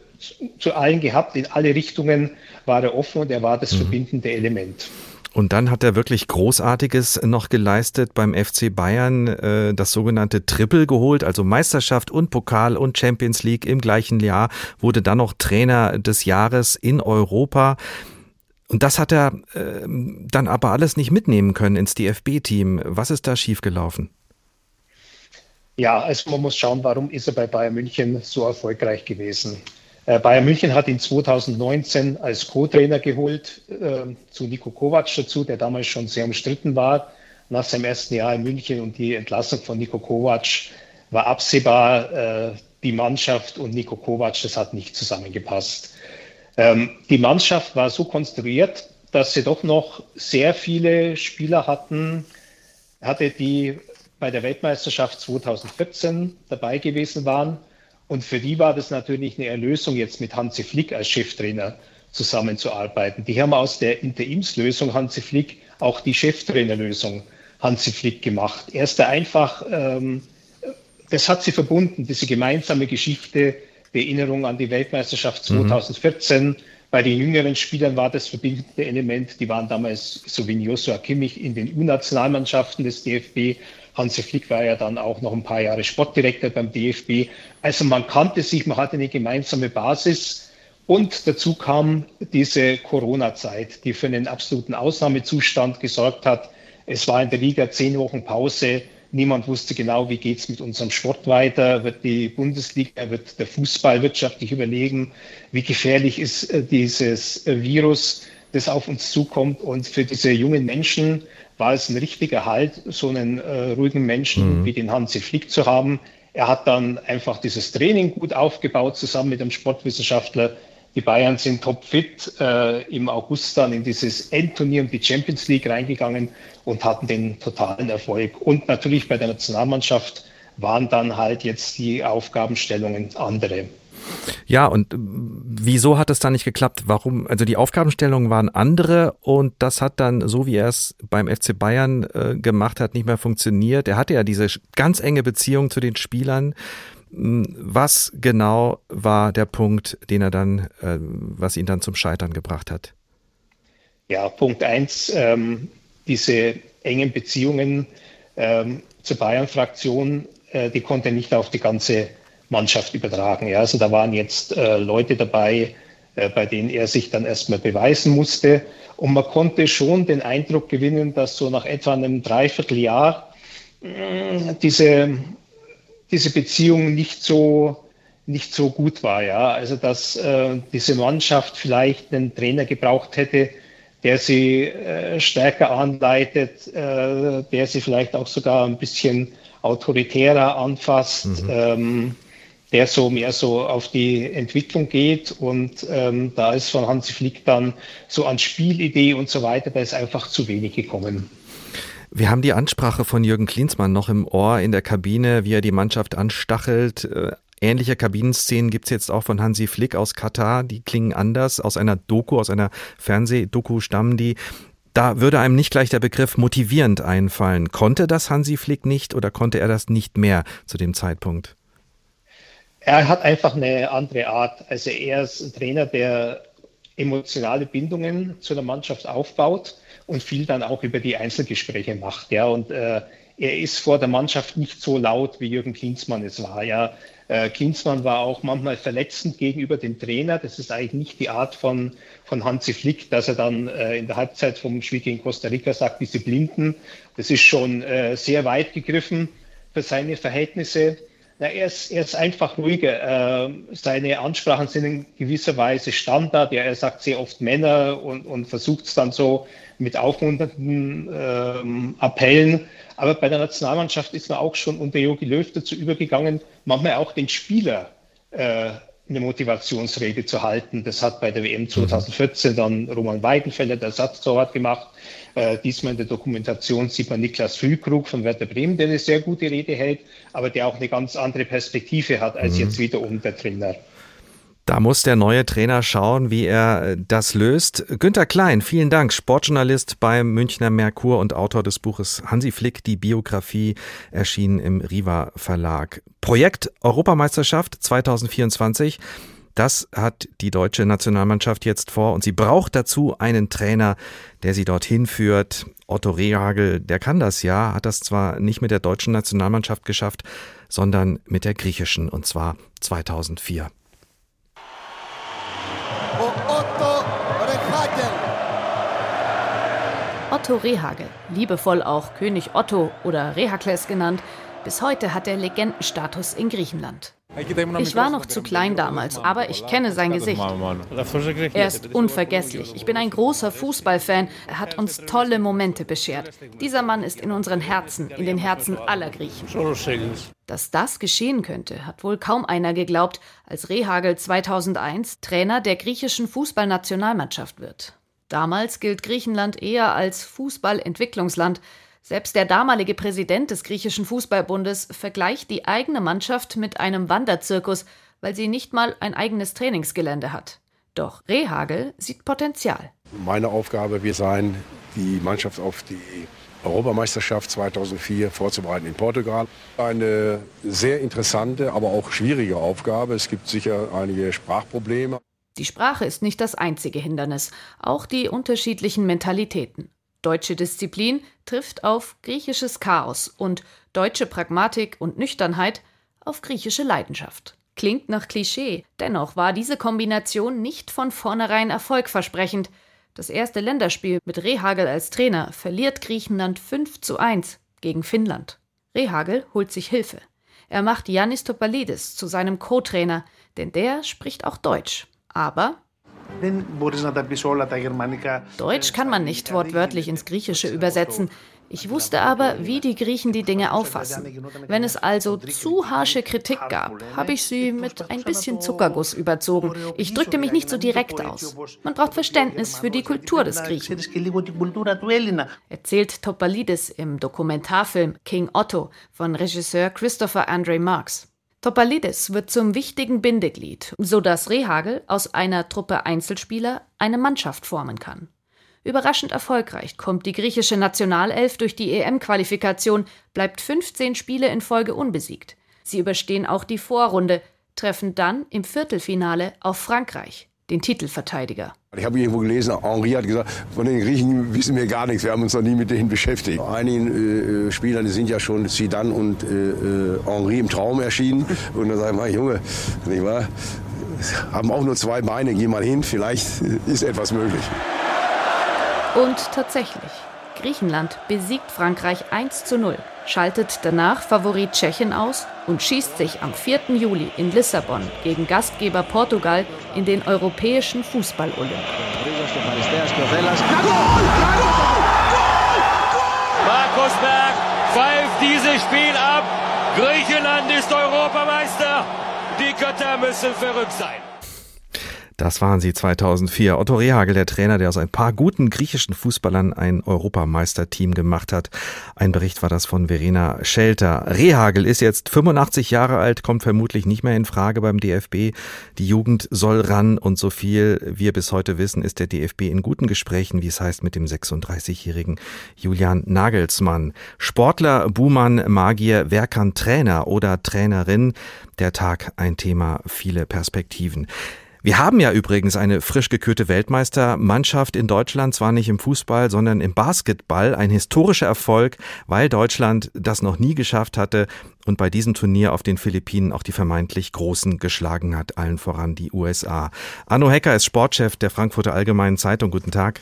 zu allen gehabt, in alle Richtungen war er offen und er war das mhm. verbindende Element. Und dann hat er wirklich Großartiges noch geleistet beim FC Bayern, äh, das sogenannte Triple geholt, also Meisterschaft und Pokal und Champions League im gleichen Jahr, wurde dann noch Trainer des Jahres in Europa. Und das hat er äh, dann aber alles nicht mitnehmen können ins DFB-Team. Was ist da schiefgelaufen? Ja, also man muss schauen, warum ist er bei Bayern München so erfolgreich gewesen. Äh, Bayern München hat ihn 2019 als Co-Trainer geholt, äh, zu Nico Kovac dazu, der damals schon sehr umstritten war nach seinem ersten Jahr in München und die Entlassung von Nico Kovac war absehbar. Äh, die Mannschaft und Nico Kovac, das hat nicht zusammengepasst. Ähm, die Mannschaft war so konstruiert, dass sie doch noch sehr viele Spieler hatten, hatte, die bei der Weltmeisterschaft 2014 dabei gewesen waren. Und für die war das natürlich eine Erlösung, jetzt mit Hansi Flick als Cheftrainer zusammenzuarbeiten. Die haben aus der Interimslösung Hansi Flick auch die Cheftrainerlösung Hansi Flick gemacht. Er ist da einfach, ähm, das hat sie verbunden, diese gemeinsame Geschichte, die Erinnerung an die Weltmeisterschaft 2014. Mhm. Bei den jüngeren Spielern war das verbindende Element, die waren damals so wie Joshua Kimmich in den U-Nationalmannschaften des DFB. Hansi Flick war ja dann auch noch ein paar Jahre Sportdirektor beim DFB. Also man kannte sich, man hatte eine gemeinsame Basis. Und dazu kam diese Corona-Zeit, die für einen absoluten Ausnahmezustand gesorgt hat. Es war in der Liga zehn Wochen Pause. Niemand wusste genau, wie geht es mit unserem Sport weiter. Wird die Bundesliga, wird der Fußball wirtschaftlich überlegen, wie gefährlich ist äh, dieses äh, Virus, das auf uns zukommt. Und für diese jungen Menschen war es ein richtiger Halt, so einen äh, ruhigen Menschen mhm. wie den Hansi Flick zu haben. Er hat dann einfach dieses Training gut aufgebaut, zusammen mit einem Sportwissenschaftler die Bayern sind topfit äh, im August dann in dieses Endturnier um die Champions League reingegangen und hatten den totalen Erfolg. Und natürlich bei der Nationalmannschaft waren dann halt jetzt die Aufgabenstellungen andere. Ja, und äh, wieso hat es dann nicht geklappt? Warum? Also die Aufgabenstellungen waren andere und das hat dann, so wie er es beim FC Bayern äh, gemacht hat, nicht mehr funktioniert. Er hatte ja diese ganz enge Beziehung zu den Spielern. Was genau war der Punkt, den er dann, äh, was ihn dann zum Scheitern gebracht hat? Ja, Punkt eins, ähm, diese engen Beziehungen ähm, zur Bayern-Fraktion, äh, die konnte er nicht auf die ganze Mannschaft übertragen. Ja, also da waren jetzt äh, Leute dabei, äh, bei denen er sich dann erstmal beweisen musste. Und man konnte schon den Eindruck gewinnen, dass so nach etwa einem Dreivierteljahr diese diese Beziehung nicht so nicht so gut war, ja. Also dass äh, diese Mannschaft vielleicht einen Trainer gebraucht hätte, der sie äh, stärker anleitet, äh, der sie vielleicht auch sogar ein bisschen autoritärer anfasst, mhm. ähm, der so mehr so auf die Entwicklung geht. Und ähm, da ist von Hansi Flick dann so an Spielidee und so weiter, da ist einfach zu wenig gekommen. Wir haben die Ansprache von Jürgen Klinsmann noch im Ohr in der Kabine, wie er die Mannschaft anstachelt. Äh, ähnliche Kabinenszenen gibt es jetzt auch von Hansi Flick aus Katar. Die klingen anders. Aus einer Doku, aus einer Fernsehdoku stammen die. Da würde einem nicht gleich der Begriff motivierend einfallen. Konnte das Hansi Flick nicht oder konnte er das nicht mehr zu dem Zeitpunkt? Er hat einfach eine andere Art. Also er ist ein Trainer, der emotionale Bindungen zu der Mannschaft aufbaut und viel dann auch über die Einzelgespräche macht. Ja, und äh, er ist vor der Mannschaft nicht so laut, wie Jürgen Klinsmann es war. Ja, äh, Klinsmann war auch manchmal verletzend gegenüber dem Trainer. Das ist eigentlich nicht die Art von, von Hansi Flick, dass er dann äh, in der Halbzeit vom Spiel gegen Costa Rica sagt, diese Blinden. Das ist schon äh, sehr weit gegriffen für seine Verhältnisse. Na, er, ist, er ist einfach ruhiger. Äh, seine Ansprachen sind in gewisser Weise Standard. Ja, er sagt sehr oft Männer und, und versucht es dann so mit aufmunternden ähm, Appellen. Aber bei der Nationalmannschaft ist man auch schon unter Jogi Löw dazu übergegangen, manchmal auch den Spieler äh, eine Motivationsrede zu halten. Das hat bei der WM 2014 mhm. dann Roman Weidenfeller, der Ersatztorwart, gemacht. Äh, diesmal in der Dokumentation sieht man Niklas Füllkrug von Werder Bremen, der eine sehr gute Rede hält, aber der auch eine ganz andere Perspektive hat als mhm. jetzt wiederum der Trainer. Da muss der neue Trainer schauen, wie er äh, das löst. Günter Klein, vielen Dank, Sportjournalist beim Münchner Merkur und Autor des Buches Hansi Flick, die Biografie, erschienen im Riva Verlag. Projekt Europameisterschaft 2024. Das hat die deutsche Nationalmannschaft jetzt vor und sie braucht dazu einen Trainer, der sie dorthin führt. Otto Rehagel, der kann das ja, hat das zwar nicht mit der deutschen Nationalmannschaft geschafft, sondern mit der griechischen und zwar 2004. Otto Rehagel, liebevoll auch König Otto oder Rehakles genannt, bis heute hat er Legendenstatus in Griechenland. Ich war noch zu klein damals, aber ich kenne sein Gesicht. Er ist unvergesslich. Ich bin ein großer Fußballfan. Er hat uns tolle Momente beschert. Dieser Mann ist in unseren Herzen, in den Herzen aller Griechen. Dass das geschehen könnte, hat wohl kaum einer geglaubt, als Rehagel 2001 Trainer der griechischen Fußballnationalmannschaft wird. Damals gilt Griechenland eher als Fußballentwicklungsland. Selbst der damalige Präsident des griechischen Fußballbundes vergleicht die eigene Mannschaft mit einem Wanderzirkus, weil sie nicht mal ein eigenes Trainingsgelände hat. Doch Rehagel sieht Potenzial. Meine Aufgabe wird sein, die Mannschaft auf die Europameisterschaft 2004 vorzubereiten in Portugal. Eine sehr interessante, aber auch schwierige Aufgabe. Es gibt sicher einige Sprachprobleme. Die Sprache ist nicht das einzige Hindernis, auch die unterschiedlichen Mentalitäten. Deutsche Disziplin trifft auf griechisches Chaos und deutsche Pragmatik und Nüchternheit auf griechische Leidenschaft. Klingt nach Klischee, dennoch war diese Kombination nicht von vornherein erfolgversprechend. Das erste Länderspiel mit Rehagel als Trainer verliert Griechenland 5 zu 1 gegen Finnland. Rehagel holt sich Hilfe. Er macht Yannis Topalidis zu seinem Co-Trainer, denn der spricht auch Deutsch. Aber Deutsch kann man nicht wortwörtlich ins Griechische übersetzen. Ich wusste aber, wie die Griechen die Dinge auffassen. Wenn es also zu harsche Kritik gab, habe ich sie mit ein bisschen Zuckerguss überzogen. Ich drückte mich nicht so direkt aus. Man braucht Verständnis für die Kultur des Griechen. Erzählt Topalidis im Dokumentarfilm King Otto von Regisseur Christopher Andre Marx. Topalidis wird zum wichtigen Bindeglied, sodass Rehagel aus einer Truppe Einzelspieler eine Mannschaft formen kann. Überraschend erfolgreich kommt die griechische Nationalelf durch die EM-Qualifikation, bleibt 15 Spiele in Folge unbesiegt. Sie überstehen auch die Vorrunde, treffen dann im Viertelfinale auf Frankreich, den Titelverteidiger. Ich habe irgendwo gelesen, Henri hat gesagt, von den Griechen wissen wir gar nichts, wir haben uns noch nie mit denen beschäftigt. Einigen äh, Spielern sind ja schon Zidane und äh, äh Henri im Traum erschienen. Und dann sagen wir, Junge, nicht wahr? haben auch nur zwei Beine, geh mal hin, vielleicht ist etwas möglich. Und tatsächlich, Griechenland besiegt Frankreich 1 zu 0, schaltet danach Favorit Tschechien aus und schießt sich am 4. Juli in Lissabon gegen Gastgeber Portugal in den europäischen Fußball-Olymp. Markus Berg pfeift dieses Spiel ab. Griechenland ist Europameister. Die Götter müssen verrückt sein. Das waren sie 2004. Otto Rehagel, der Trainer, der aus ein paar guten griechischen Fußballern ein Europameisterteam gemacht hat. Ein Bericht war das von Verena Schelter. Rehagel ist jetzt 85 Jahre alt, kommt vermutlich nicht mehr in Frage beim DFB. Die Jugend soll ran und so viel wir bis heute wissen, ist der DFB in guten Gesprächen, wie es heißt, mit dem 36-jährigen Julian Nagelsmann. Sportler, Buhmann, Magier, wer kann Trainer oder Trainerin? Der Tag ein Thema, viele Perspektiven. Wir haben ja übrigens eine frisch gekürte Weltmeistermannschaft in Deutschland, zwar nicht im Fußball, sondern im Basketball. Ein historischer Erfolg, weil Deutschland das noch nie geschafft hatte und bei diesem Turnier auf den Philippinen auch die vermeintlich Großen geschlagen hat, allen voran die USA. Arno Hecker ist Sportchef der Frankfurter Allgemeinen Zeitung. Guten Tag.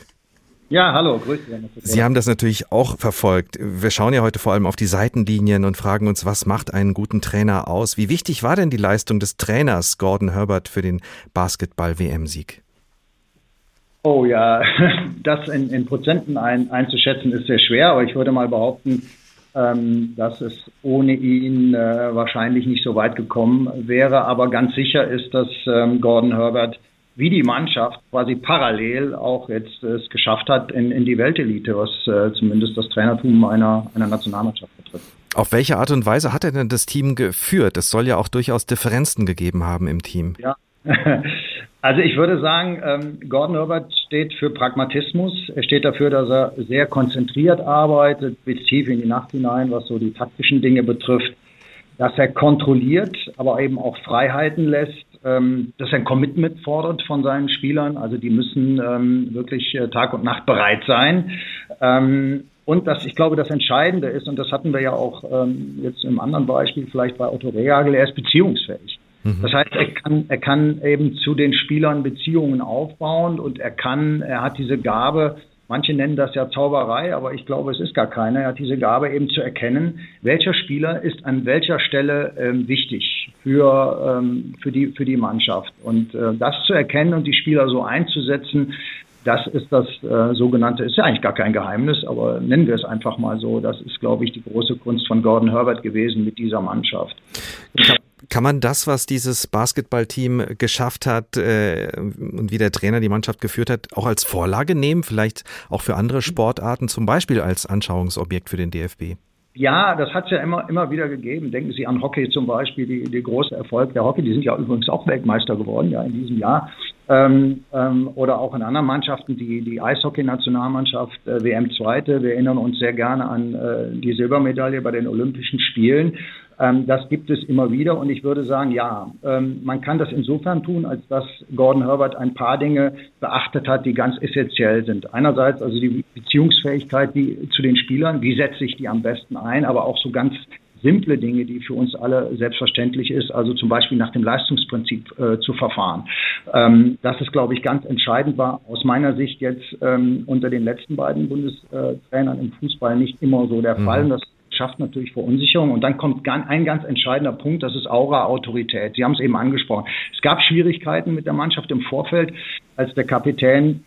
Ja, hallo, grüß Sie. Sie haben das natürlich auch verfolgt. Wir schauen ja heute vor allem auf die Seitenlinien und fragen uns, was macht einen guten Trainer aus? Wie wichtig war denn die Leistung des Trainers Gordon Herbert für den Basketball-WM-Sieg? Oh ja, das in, in Prozenten ein, einzuschätzen ist sehr schwer, aber ich würde mal behaupten, ähm, dass es ohne ihn äh, wahrscheinlich nicht so weit gekommen wäre. Aber ganz sicher ist, dass ähm, Gordon Herbert wie die Mannschaft quasi parallel auch jetzt es geschafft hat in, in die Weltelite, was äh, zumindest das Trainertum einer, einer Nationalmannschaft betrifft. Auf welche Art und Weise hat er denn das Team geführt? Es soll ja auch durchaus Differenzen gegeben haben im Team. Ja. Also ich würde sagen, ähm, Gordon Herbert steht für Pragmatismus. Er steht dafür, dass er sehr konzentriert arbeitet, bis tief in die Nacht hinein, was so die taktischen Dinge betrifft. Dass er kontrolliert, aber eben auch Freiheiten lässt ähm, dass er ein Commitment fordert von seinen Spielern. Also die müssen ähm, wirklich äh, Tag und Nacht bereit sein. Ähm, und das, ich glaube, das Entscheidende ist, und das hatten wir ja auch ähm, jetzt im anderen Beispiel, vielleicht bei Otto Rehagel, er ist beziehungsfähig. Mhm. Das heißt, er kann, er kann eben zu den Spielern Beziehungen aufbauen und er kann, er hat diese Gabe, Manche nennen das ja Zauberei, aber ich glaube, es ist gar keine. Er hat diese Gabe eben zu erkennen, welcher Spieler ist an welcher Stelle ähm, wichtig für, ähm, für, die, für die Mannschaft. Und äh, das zu erkennen und die Spieler so einzusetzen, das ist das äh, sogenannte, ist ja eigentlich gar kein Geheimnis, aber nennen wir es einfach mal so. Das ist, glaube ich, die große Kunst von Gordon Herbert gewesen mit dieser Mannschaft. Kann man das, was dieses Basketballteam geschafft hat äh, und wie der Trainer die Mannschaft geführt hat, auch als Vorlage nehmen, vielleicht auch für andere Sportarten, zum Beispiel als Anschauungsobjekt für den DFB? Ja, das hat es ja immer, immer wieder gegeben. Denken Sie an Hockey zum Beispiel, die, die große Erfolg der Hockey. Die sind ja übrigens auch Weltmeister geworden, ja, in diesem Jahr. Ähm, ähm, oder auch in anderen Mannschaften, die, die Eishockey-Nationalmannschaft, äh, WM Zweite. Wir erinnern uns sehr gerne an äh, die Silbermedaille bei den Olympischen Spielen. Ähm, das gibt es immer wieder und ich würde sagen, ja, ähm, man kann das insofern tun, als dass Gordon Herbert ein paar Dinge beachtet hat, die ganz essentiell sind. Einerseits also die Beziehungsfähigkeit die, zu den Spielern, wie setze ich die am besten ein, aber auch so ganz simple Dinge, die für uns alle selbstverständlich ist, also zum Beispiel nach dem Leistungsprinzip äh, zu verfahren. Ähm, das ist, glaube ich, ganz entscheidend war aus meiner Sicht jetzt ähm, unter den letzten beiden Bundestrainern im Fußball nicht immer so der Fall. Mhm. Das schafft natürlich Verunsicherung. Und dann kommt ein ganz entscheidender Punkt, das ist Aura-Autorität. Sie haben es eben angesprochen. Es gab Schwierigkeiten mit der Mannschaft im Vorfeld, als der Kapitän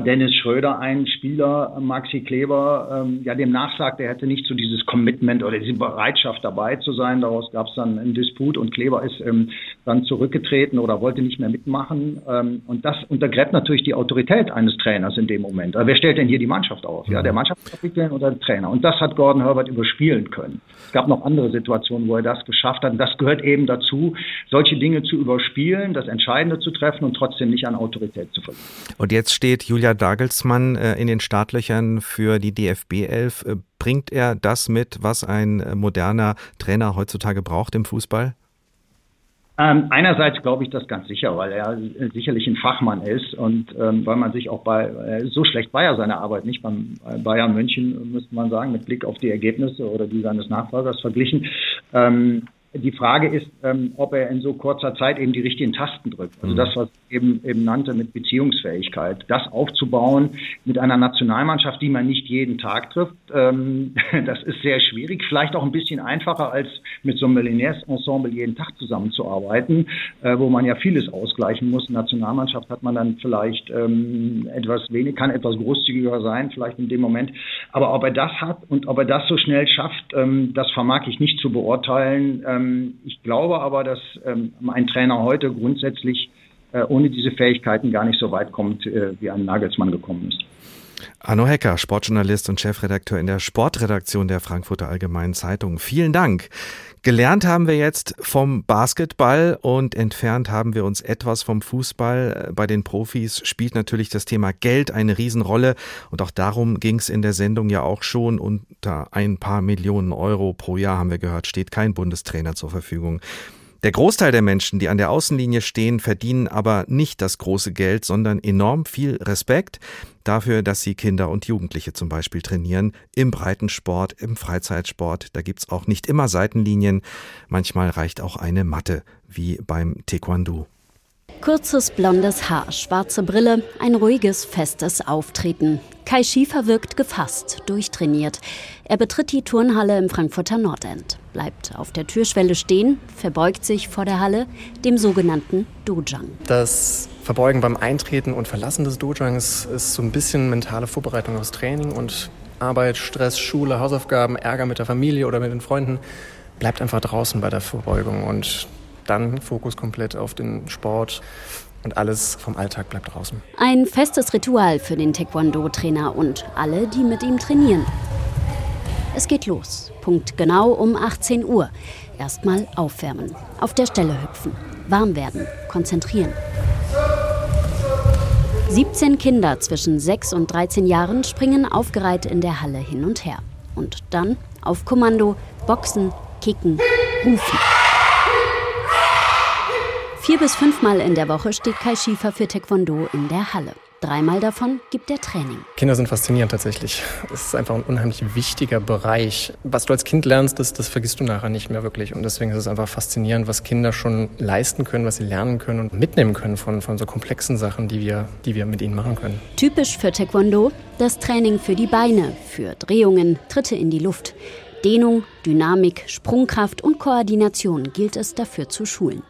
Dennis Schröder, ein Spieler, Maxi Kleber, ähm, ja, dem nachsagt, er hätte nicht so dieses Commitment oder diese Bereitschaft dabei zu sein. Daraus gab es dann einen Disput und Kleber ist ähm, dann zurückgetreten oder wollte nicht mehr mitmachen. Ähm, und das untergräbt natürlich die Autorität eines Trainers in dem Moment. Wer stellt denn hier die Mannschaft auf? Ja, der Mannschaftskapitän oder der Trainer? Und das hat Gordon Herbert überspielen können. Es gab noch andere Situationen, wo er das geschafft hat. Und das gehört eben dazu, solche Dinge zu überspielen, das Entscheidende zu treffen und trotzdem nicht an Autorität zu verlieren. Und jetzt steht Julia Julia Dagelsmann äh, in den Startlöchern für die DFB 11. Äh, bringt er das mit, was ein äh, moderner Trainer heutzutage braucht im Fußball? Ähm, einerseits glaube ich das ganz sicher, weil er sicherlich ein Fachmann ist und ähm, weil man sich auch bei, äh, so schlecht war ja seine Arbeit nicht beim Bayern München, müsste man sagen, mit Blick auf die Ergebnisse oder die seines Nachfolgers verglichen. Ähm, die Frage ist, ähm, ob er in so kurzer Zeit eben die richtigen Tasten drückt. Also mhm. das, was ich eben, eben nannte mit Beziehungsfähigkeit. Das aufzubauen mit einer Nationalmannschaft, die man nicht jeden Tag trifft, ähm, das ist sehr schwierig. Vielleicht auch ein bisschen einfacher, als mit so einem Millionärsensemble jeden Tag zusammenzuarbeiten, äh, wo man ja vieles ausgleichen muss. Nationalmannschaft hat man dann vielleicht ähm, etwas wenig, kann etwas großzügiger sein, vielleicht in dem Moment. Aber ob er das hat und ob er das so schnell schafft, ähm, das vermag ich nicht zu beurteilen ähm, ich glaube aber, dass ähm, ein Trainer heute grundsätzlich äh, ohne diese Fähigkeiten gar nicht so weit kommt, äh, wie ein Nagelsmann gekommen ist. Arno Hecker, Sportjournalist und Chefredakteur in der Sportredaktion der Frankfurter Allgemeinen Zeitung. Vielen Dank. Gelernt haben wir jetzt vom Basketball und entfernt haben wir uns etwas vom Fußball. Bei den Profis spielt natürlich das Thema Geld eine Riesenrolle und auch darum ging es in der Sendung ja auch schon. Unter ein paar Millionen Euro pro Jahr haben wir gehört, steht kein Bundestrainer zur Verfügung. Der Großteil der Menschen, die an der Außenlinie stehen, verdienen aber nicht das große Geld, sondern enorm viel Respekt dafür, dass sie Kinder und Jugendliche zum Beispiel trainieren, im Breitensport, im Freizeitsport. Da gibt's auch nicht immer Seitenlinien, manchmal reicht auch eine Matte, wie beim Taekwondo. Kurzes blondes Haar, schwarze Brille, ein ruhiges, festes Auftreten. Kai Schiefer wirkt gefasst, durchtrainiert. Er betritt die Turnhalle im Frankfurter Nordend, bleibt auf der Türschwelle stehen, verbeugt sich vor der Halle, dem sogenannten Dojang. Das Verbeugen beim Eintreten und Verlassen des Dojangs ist so ein bisschen mentale Vorbereitung aufs Training und Arbeit, Stress, Schule, Hausaufgaben, Ärger mit der Familie oder mit den Freunden bleibt einfach draußen bei der Verbeugung und dann Fokus komplett auf den Sport und alles vom Alltag bleibt draußen. Ein festes Ritual für den Taekwondo-Trainer und alle, die mit ihm trainieren. Es geht los. Punkt genau um 18 Uhr. Erstmal aufwärmen, auf der Stelle hüpfen, warm werden, konzentrieren. 17 Kinder zwischen 6 und 13 Jahren springen aufgereiht in der Halle hin und her. Und dann auf Kommando boxen, kicken, rufen. Vier bis fünfmal in der Woche steht Kai Schiefer für Taekwondo in der Halle. Dreimal davon gibt er Training. Kinder sind faszinierend tatsächlich. Es ist einfach ein unheimlich wichtiger Bereich. Was du als Kind lernst, das, das vergisst du nachher nicht mehr wirklich. Und deswegen ist es einfach faszinierend, was Kinder schon leisten können, was sie lernen können und mitnehmen können von, von so komplexen Sachen, die wir, die wir mit ihnen machen können. Typisch für Taekwondo das Training für die Beine, für Drehungen, Tritte in die Luft. Dehnung, Dynamik, Sprungkraft und Koordination gilt es dafür zu schulen.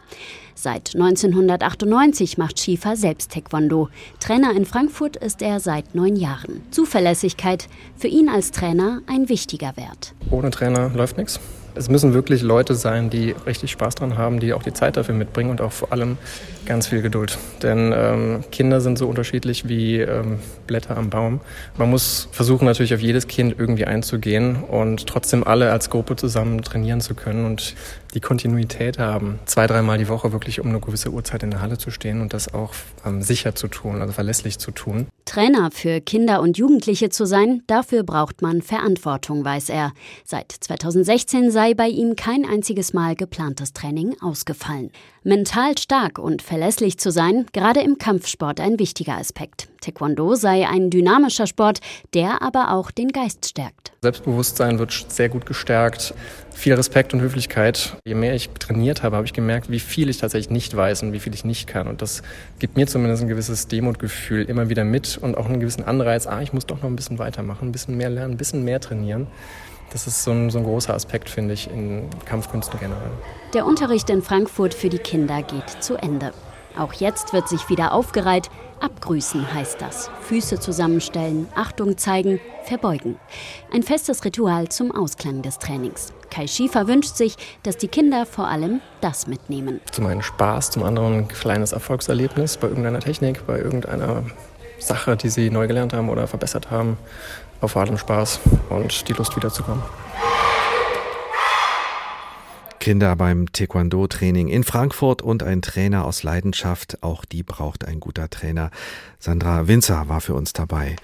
Seit 1998 macht Schiefer selbst Taekwondo. Trainer in Frankfurt ist er seit neun Jahren. Zuverlässigkeit, für ihn als Trainer ein wichtiger Wert. Ohne Trainer läuft nichts. Es müssen wirklich Leute sein, die richtig Spaß dran haben, die auch die Zeit dafür mitbringen und auch vor allem ganz viel Geduld. Denn ähm, Kinder sind so unterschiedlich wie ähm, Blätter am Baum. Man muss versuchen natürlich auf jedes Kind irgendwie einzugehen und trotzdem alle als Gruppe zusammen trainieren zu können und die Kontinuität haben, zwei, dreimal die Woche wirklich um eine gewisse Uhrzeit in der Halle zu stehen und das auch ähm, sicher zu tun, also verlässlich zu tun. Trainer für Kinder und Jugendliche zu sein, dafür braucht man Verantwortung, weiß er. Seit 2016 sei bei ihm kein einziges Mal geplantes Training ausgefallen. Mental stark und verlässlich zu sein, gerade im Kampfsport ein wichtiger Aspekt. Taekwondo sei ein dynamischer Sport, der aber auch den Geist stärkt. Selbstbewusstsein wird sehr gut gestärkt. Viel Respekt und Höflichkeit. Je mehr ich trainiert habe, habe ich gemerkt, wie viel ich tatsächlich nicht weiß und wie viel ich nicht kann. Und das gibt mir zumindest ein gewisses Demutgefühl immer wieder mit und auch einen gewissen Anreiz, ah, ich muss doch noch ein bisschen weitermachen, ein bisschen mehr lernen, ein bisschen mehr trainieren. Das ist so ein, so ein großer Aspekt, finde ich, in Kampfkünsten generell. Der Unterricht in Frankfurt für die Kinder geht zu Ende. Auch jetzt wird sich wieder aufgereiht. Abgrüßen heißt das. Füße zusammenstellen, Achtung zeigen, verbeugen. Ein festes Ritual zum Ausklang des Trainings. Kai Schiefer wünscht sich, dass die Kinder vor allem das mitnehmen. Zum einen Spaß, zum anderen ein kleines Erfolgserlebnis bei irgendeiner Technik, bei irgendeiner Sache, die sie neu gelernt haben oder verbessert haben. Vor allem Spaß und die Lust wiederzukommen. Kinder beim Taekwondo-Training in Frankfurt und ein Trainer aus Leidenschaft. Auch die braucht ein guter Trainer. Sandra Winzer war für uns dabei.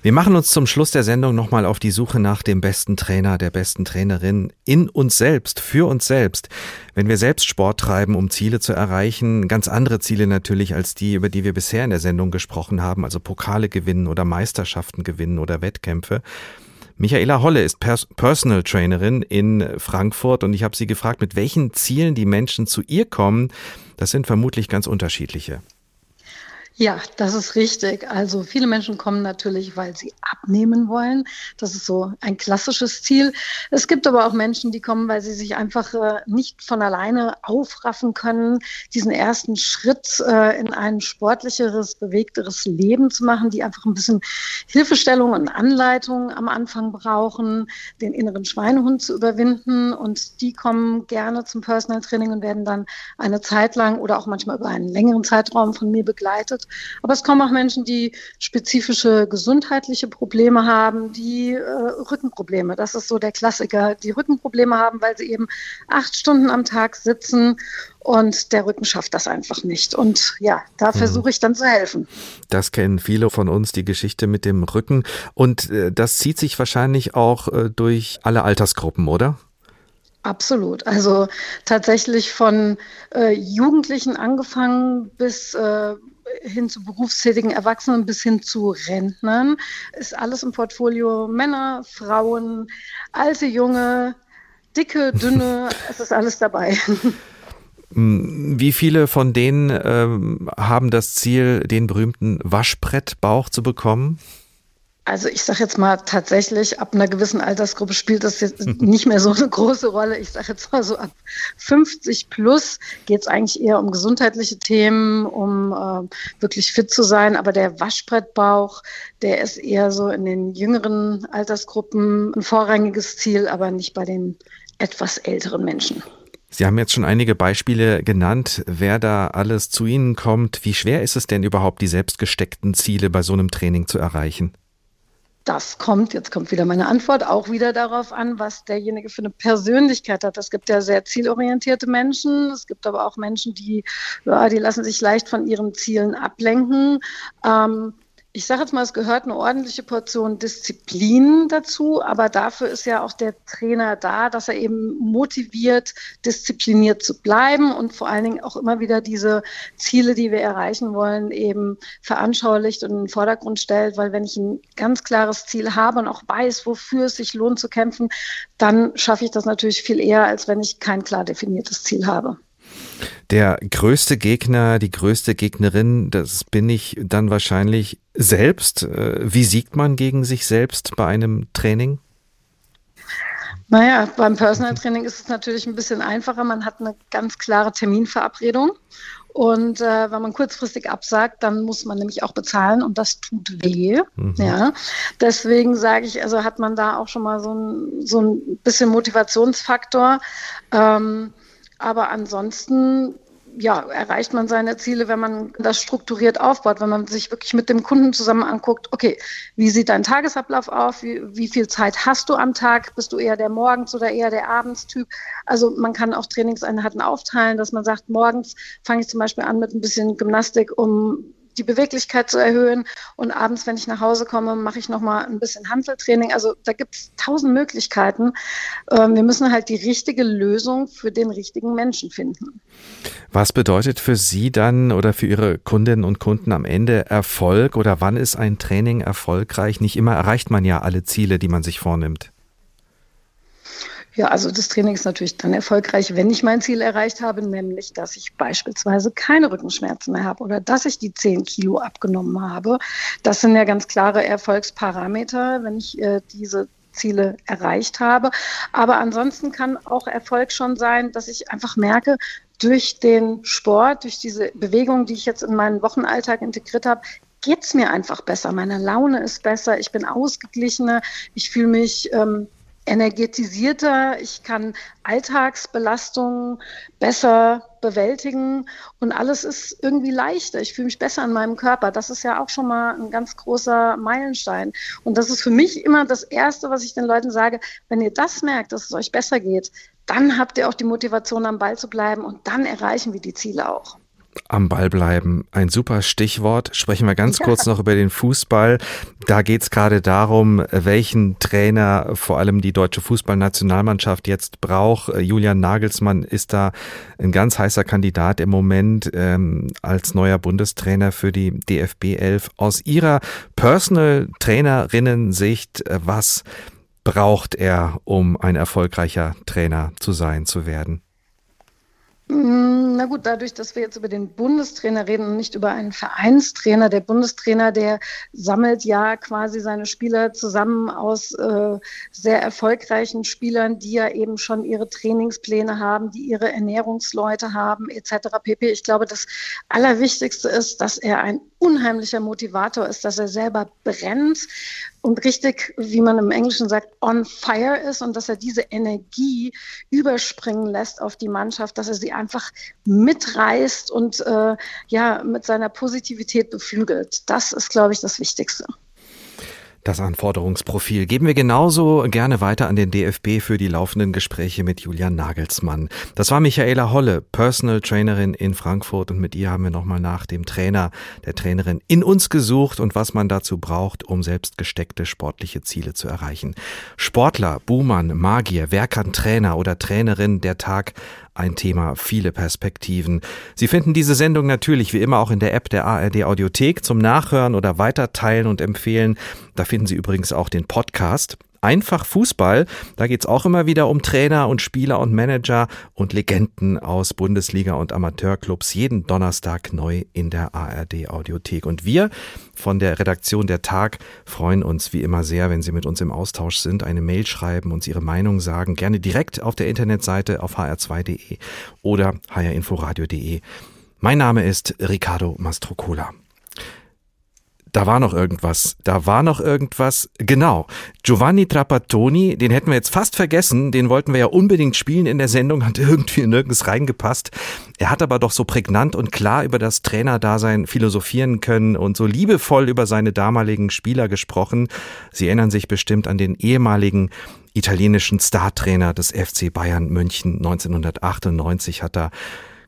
Wir machen uns zum Schluss der Sendung nochmal auf die Suche nach dem besten Trainer, der besten Trainerin in uns selbst, für uns selbst. Wenn wir selbst Sport treiben, um Ziele zu erreichen, ganz andere Ziele natürlich als die, über die wir bisher in der Sendung gesprochen haben, also Pokale gewinnen oder Meisterschaften gewinnen oder Wettkämpfe, Michaela Holle ist Pers Personal Trainerin in Frankfurt und ich habe sie gefragt, mit welchen Zielen die Menschen zu ihr kommen. Das sind vermutlich ganz unterschiedliche. Ja, das ist richtig. Also viele Menschen kommen natürlich, weil sie abnehmen wollen. Das ist so ein klassisches Ziel. Es gibt aber auch Menschen, die kommen, weil sie sich einfach äh, nicht von alleine aufraffen können, diesen ersten Schritt äh, in ein sportlicheres, bewegteres Leben zu machen, die einfach ein bisschen Hilfestellung und Anleitung am Anfang brauchen, den inneren Schweinehund zu überwinden. Und die kommen gerne zum Personal Training und werden dann eine Zeit lang oder auch manchmal über einen längeren Zeitraum von mir begleitet. Aber es kommen auch Menschen, die spezifische gesundheitliche Probleme haben, die äh, Rückenprobleme. Das ist so der Klassiker. Die Rückenprobleme haben, weil sie eben acht Stunden am Tag sitzen und der Rücken schafft das einfach nicht. Und ja, da mhm. versuche ich dann zu helfen. Das kennen viele von uns, die Geschichte mit dem Rücken. Und äh, das zieht sich wahrscheinlich auch äh, durch alle Altersgruppen, oder? Absolut. Also tatsächlich von äh, Jugendlichen angefangen bis äh, hin zu berufstätigen Erwachsenen bis hin zu Rentnern ist alles im Portfolio. Männer, Frauen, alte, junge, dicke, dünne, es ist alles dabei. Wie viele von denen ähm, haben das Ziel, den berühmten Waschbrettbauch zu bekommen? Also ich sage jetzt mal tatsächlich, ab einer gewissen Altersgruppe spielt das jetzt nicht mehr so eine große Rolle. Ich sage jetzt mal so ab 50 plus geht es eigentlich eher um gesundheitliche Themen, um äh, wirklich fit zu sein. Aber der Waschbrettbauch, der ist eher so in den jüngeren Altersgruppen ein vorrangiges Ziel, aber nicht bei den etwas älteren Menschen. Sie haben jetzt schon einige Beispiele genannt, wer da alles zu Ihnen kommt. Wie schwer ist es denn überhaupt, die selbst gesteckten Ziele bei so einem Training zu erreichen? Das kommt, jetzt kommt wieder meine Antwort, auch wieder darauf an, was derjenige für eine Persönlichkeit hat. Es gibt ja sehr zielorientierte Menschen, es gibt aber auch Menschen, die, ja, die lassen sich leicht von ihren Zielen ablenken. Ähm, ich sage jetzt mal, es gehört eine ordentliche Portion Disziplin dazu, aber dafür ist ja auch der Trainer da, dass er eben motiviert, diszipliniert zu bleiben und vor allen Dingen auch immer wieder diese Ziele, die wir erreichen wollen, eben veranschaulicht und in den Vordergrund stellt, weil wenn ich ein ganz klares Ziel habe und auch weiß, wofür es sich lohnt zu kämpfen, dann schaffe ich das natürlich viel eher, als wenn ich kein klar definiertes Ziel habe. Der größte Gegner, die größte Gegnerin, das bin ich dann wahrscheinlich selbst. Äh, wie siegt man gegen sich selbst bei einem Training? Naja, beim Personal Training ist es natürlich ein bisschen einfacher. Man hat eine ganz klare Terminverabredung Und äh, wenn man kurzfristig absagt, dann muss man nämlich auch bezahlen und das tut weh. Mhm. Ja. Deswegen sage ich, also hat man da auch schon mal so ein, so ein bisschen Motivationsfaktor. Ähm, aber ansonsten ja, erreicht man seine Ziele, wenn man das strukturiert aufbaut, wenn man sich wirklich mit dem Kunden zusammen anguckt, okay, wie sieht dein Tagesablauf auf, wie, wie viel Zeit hast du am Tag, bist du eher der Morgens- oder eher der Abendstyp? Also man kann auch Trainingseinheiten aufteilen, dass man sagt, morgens fange ich zum Beispiel an mit ein bisschen Gymnastik, um die Beweglichkeit zu erhöhen. Und abends, wenn ich nach Hause komme, mache ich nochmal ein bisschen Handeltraining. Also da gibt es tausend Möglichkeiten. Ähm, wir müssen halt die richtige Lösung für den richtigen Menschen finden. Was bedeutet für Sie dann oder für Ihre Kundinnen und Kunden am Ende Erfolg oder wann ist ein Training erfolgreich? Nicht immer erreicht man ja alle Ziele, die man sich vornimmt. Ja, also das Training ist natürlich dann erfolgreich, wenn ich mein Ziel erreicht habe, nämlich dass ich beispielsweise keine Rückenschmerzen mehr habe oder dass ich die 10 Kilo abgenommen habe. Das sind ja ganz klare Erfolgsparameter, wenn ich äh, diese Ziele erreicht habe. Aber ansonsten kann auch Erfolg schon sein, dass ich einfach merke, durch den Sport, durch diese Bewegung, die ich jetzt in meinen Wochenalltag integriert habe, geht es mir einfach besser. Meine Laune ist besser, ich bin ausgeglichener, ich fühle mich ähm, energetisierter, ich kann Alltagsbelastungen besser bewältigen und alles ist irgendwie leichter. Ich fühle mich besser in meinem Körper. Das ist ja auch schon mal ein ganz großer Meilenstein. Und das ist für mich immer das Erste, was ich den Leuten sage, wenn ihr das merkt, dass es euch besser geht, dann habt ihr auch die Motivation, am Ball zu bleiben und dann erreichen wir die Ziele auch am Ball bleiben. Ein super Stichwort. Sprechen wir ganz ja. kurz noch über den Fußball. Da geht es gerade darum, welchen Trainer vor allem die deutsche Fußballnationalmannschaft jetzt braucht. Julian Nagelsmann ist da ein ganz heißer Kandidat im Moment ähm, als neuer Bundestrainer für die DFB 11. Aus Ihrer Personal Trainerinnen-Sicht, was braucht er, um ein erfolgreicher Trainer zu sein, zu werden? Mm, na gut, dadurch, dass wir jetzt über den Bundestrainer reden und nicht über einen Vereinstrainer. Der Bundestrainer, der sammelt ja quasi seine Spieler zusammen aus äh, sehr erfolgreichen Spielern, die ja eben schon ihre Trainingspläne haben, die ihre Ernährungsleute haben, etc. pp. Ich glaube, das Allerwichtigste ist, dass er ein unheimlicher Motivator ist, dass er selber brennt und richtig, wie man im Englischen sagt, on fire ist und dass er diese Energie überspringen lässt auf die Mannschaft, dass er sie einfach mitreißt und äh, ja mit seiner Positivität beflügelt. Das ist, glaube ich, das Wichtigste. Das Anforderungsprofil geben wir genauso gerne weiter an den DFB für die laufenden Gespräche mit Julian Nagelsmann. Das war Michaela Holle, Personal Trainerin in Frankfurt und mit ihr haben wir nochmal nach dem Trainer, der Trainerin in uns gesucht und was man dazu braucht, um selbst gesteckte sportliche Ziele zu erreichen. Sportler, Buhmann, Magier, wer kann Trainer oder Trainerin der Tag ein Thema, viele Perspektiven. Sie finden diese Sendung natürlich wie immer auch in der App der ARD Audiothek zum Nachhören oder weiterteilen und empfehlen. Da finden Sie übrigens auch den Podcast. Einfach Fußball. Da geht's auch immer wieder um Trainer und Spieler und Manager und Legenden aus Bundesliga und Amateurclubs. Jeden Donnerstag neu in der ARD Audiothek. Und wir von der Redaktion der Tag freuen uns wie immer sehr, wenn Sie mit uns im Austausch sind, eine Mail schreiben, uns Ihre Meinung sagen. Gerne direkt auf der Internetseite auf hr2.de oder hrinforadio.de. Mein Name ist Ricardo Mastrocola da war noch irgendwas, da war noch irgendwas. Genau, Giovanni Trapattoni, den hätten wir jetzt fast vergessen, den wollten wir ja unbedingt spielen in der Sendung, hat irgendwie nirgends reingepasst. Er hat aber doch so prägnant und klar über das Trainerdasein philosophieren können und so liebevoll über seine damaligen Spieler gesprochen. Sie erinnern sich bestimmt an den ehemaligen italienischen Startrainer des FC Bayern München 1998 hat er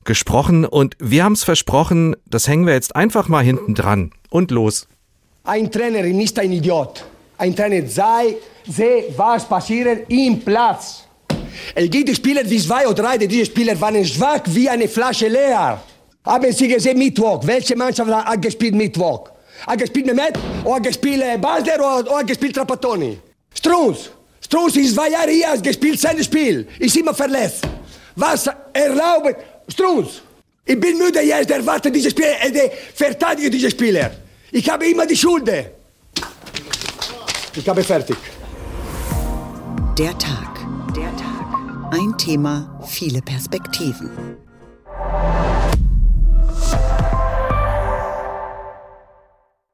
gesprochen und wir haben es versprochen, das hängen wir jetzt einfach mal hinten dran und los. Ein Trainer ist ein Idiot. Ein Trainer sei, sehe, was passiert im Platz. Es gibt Spieler wie zwei oder drei, diese Spieler waren schwach wie eine Flasche leer. Haben Sie gesehen Mittwoch? Welche Mannschaft hat gespielt Mittwoch? Hat gespielt Mehmet? Oder hat gespielt Basler oder, oder hat gespielt Trapattoni? Strunz. Strunz ist zwei Jahre hier, gespielt sein Spiel. Ist immer verletzt. Was erlaubt Strunz? Ich bin müde jetzt, erwarte diese Spieler, äh, verteidige diese Spieler. Ich habe immer die Schuld. Ich habe fertig. Der Tag. Der Tag. Ein Thema, viele Perspektiven.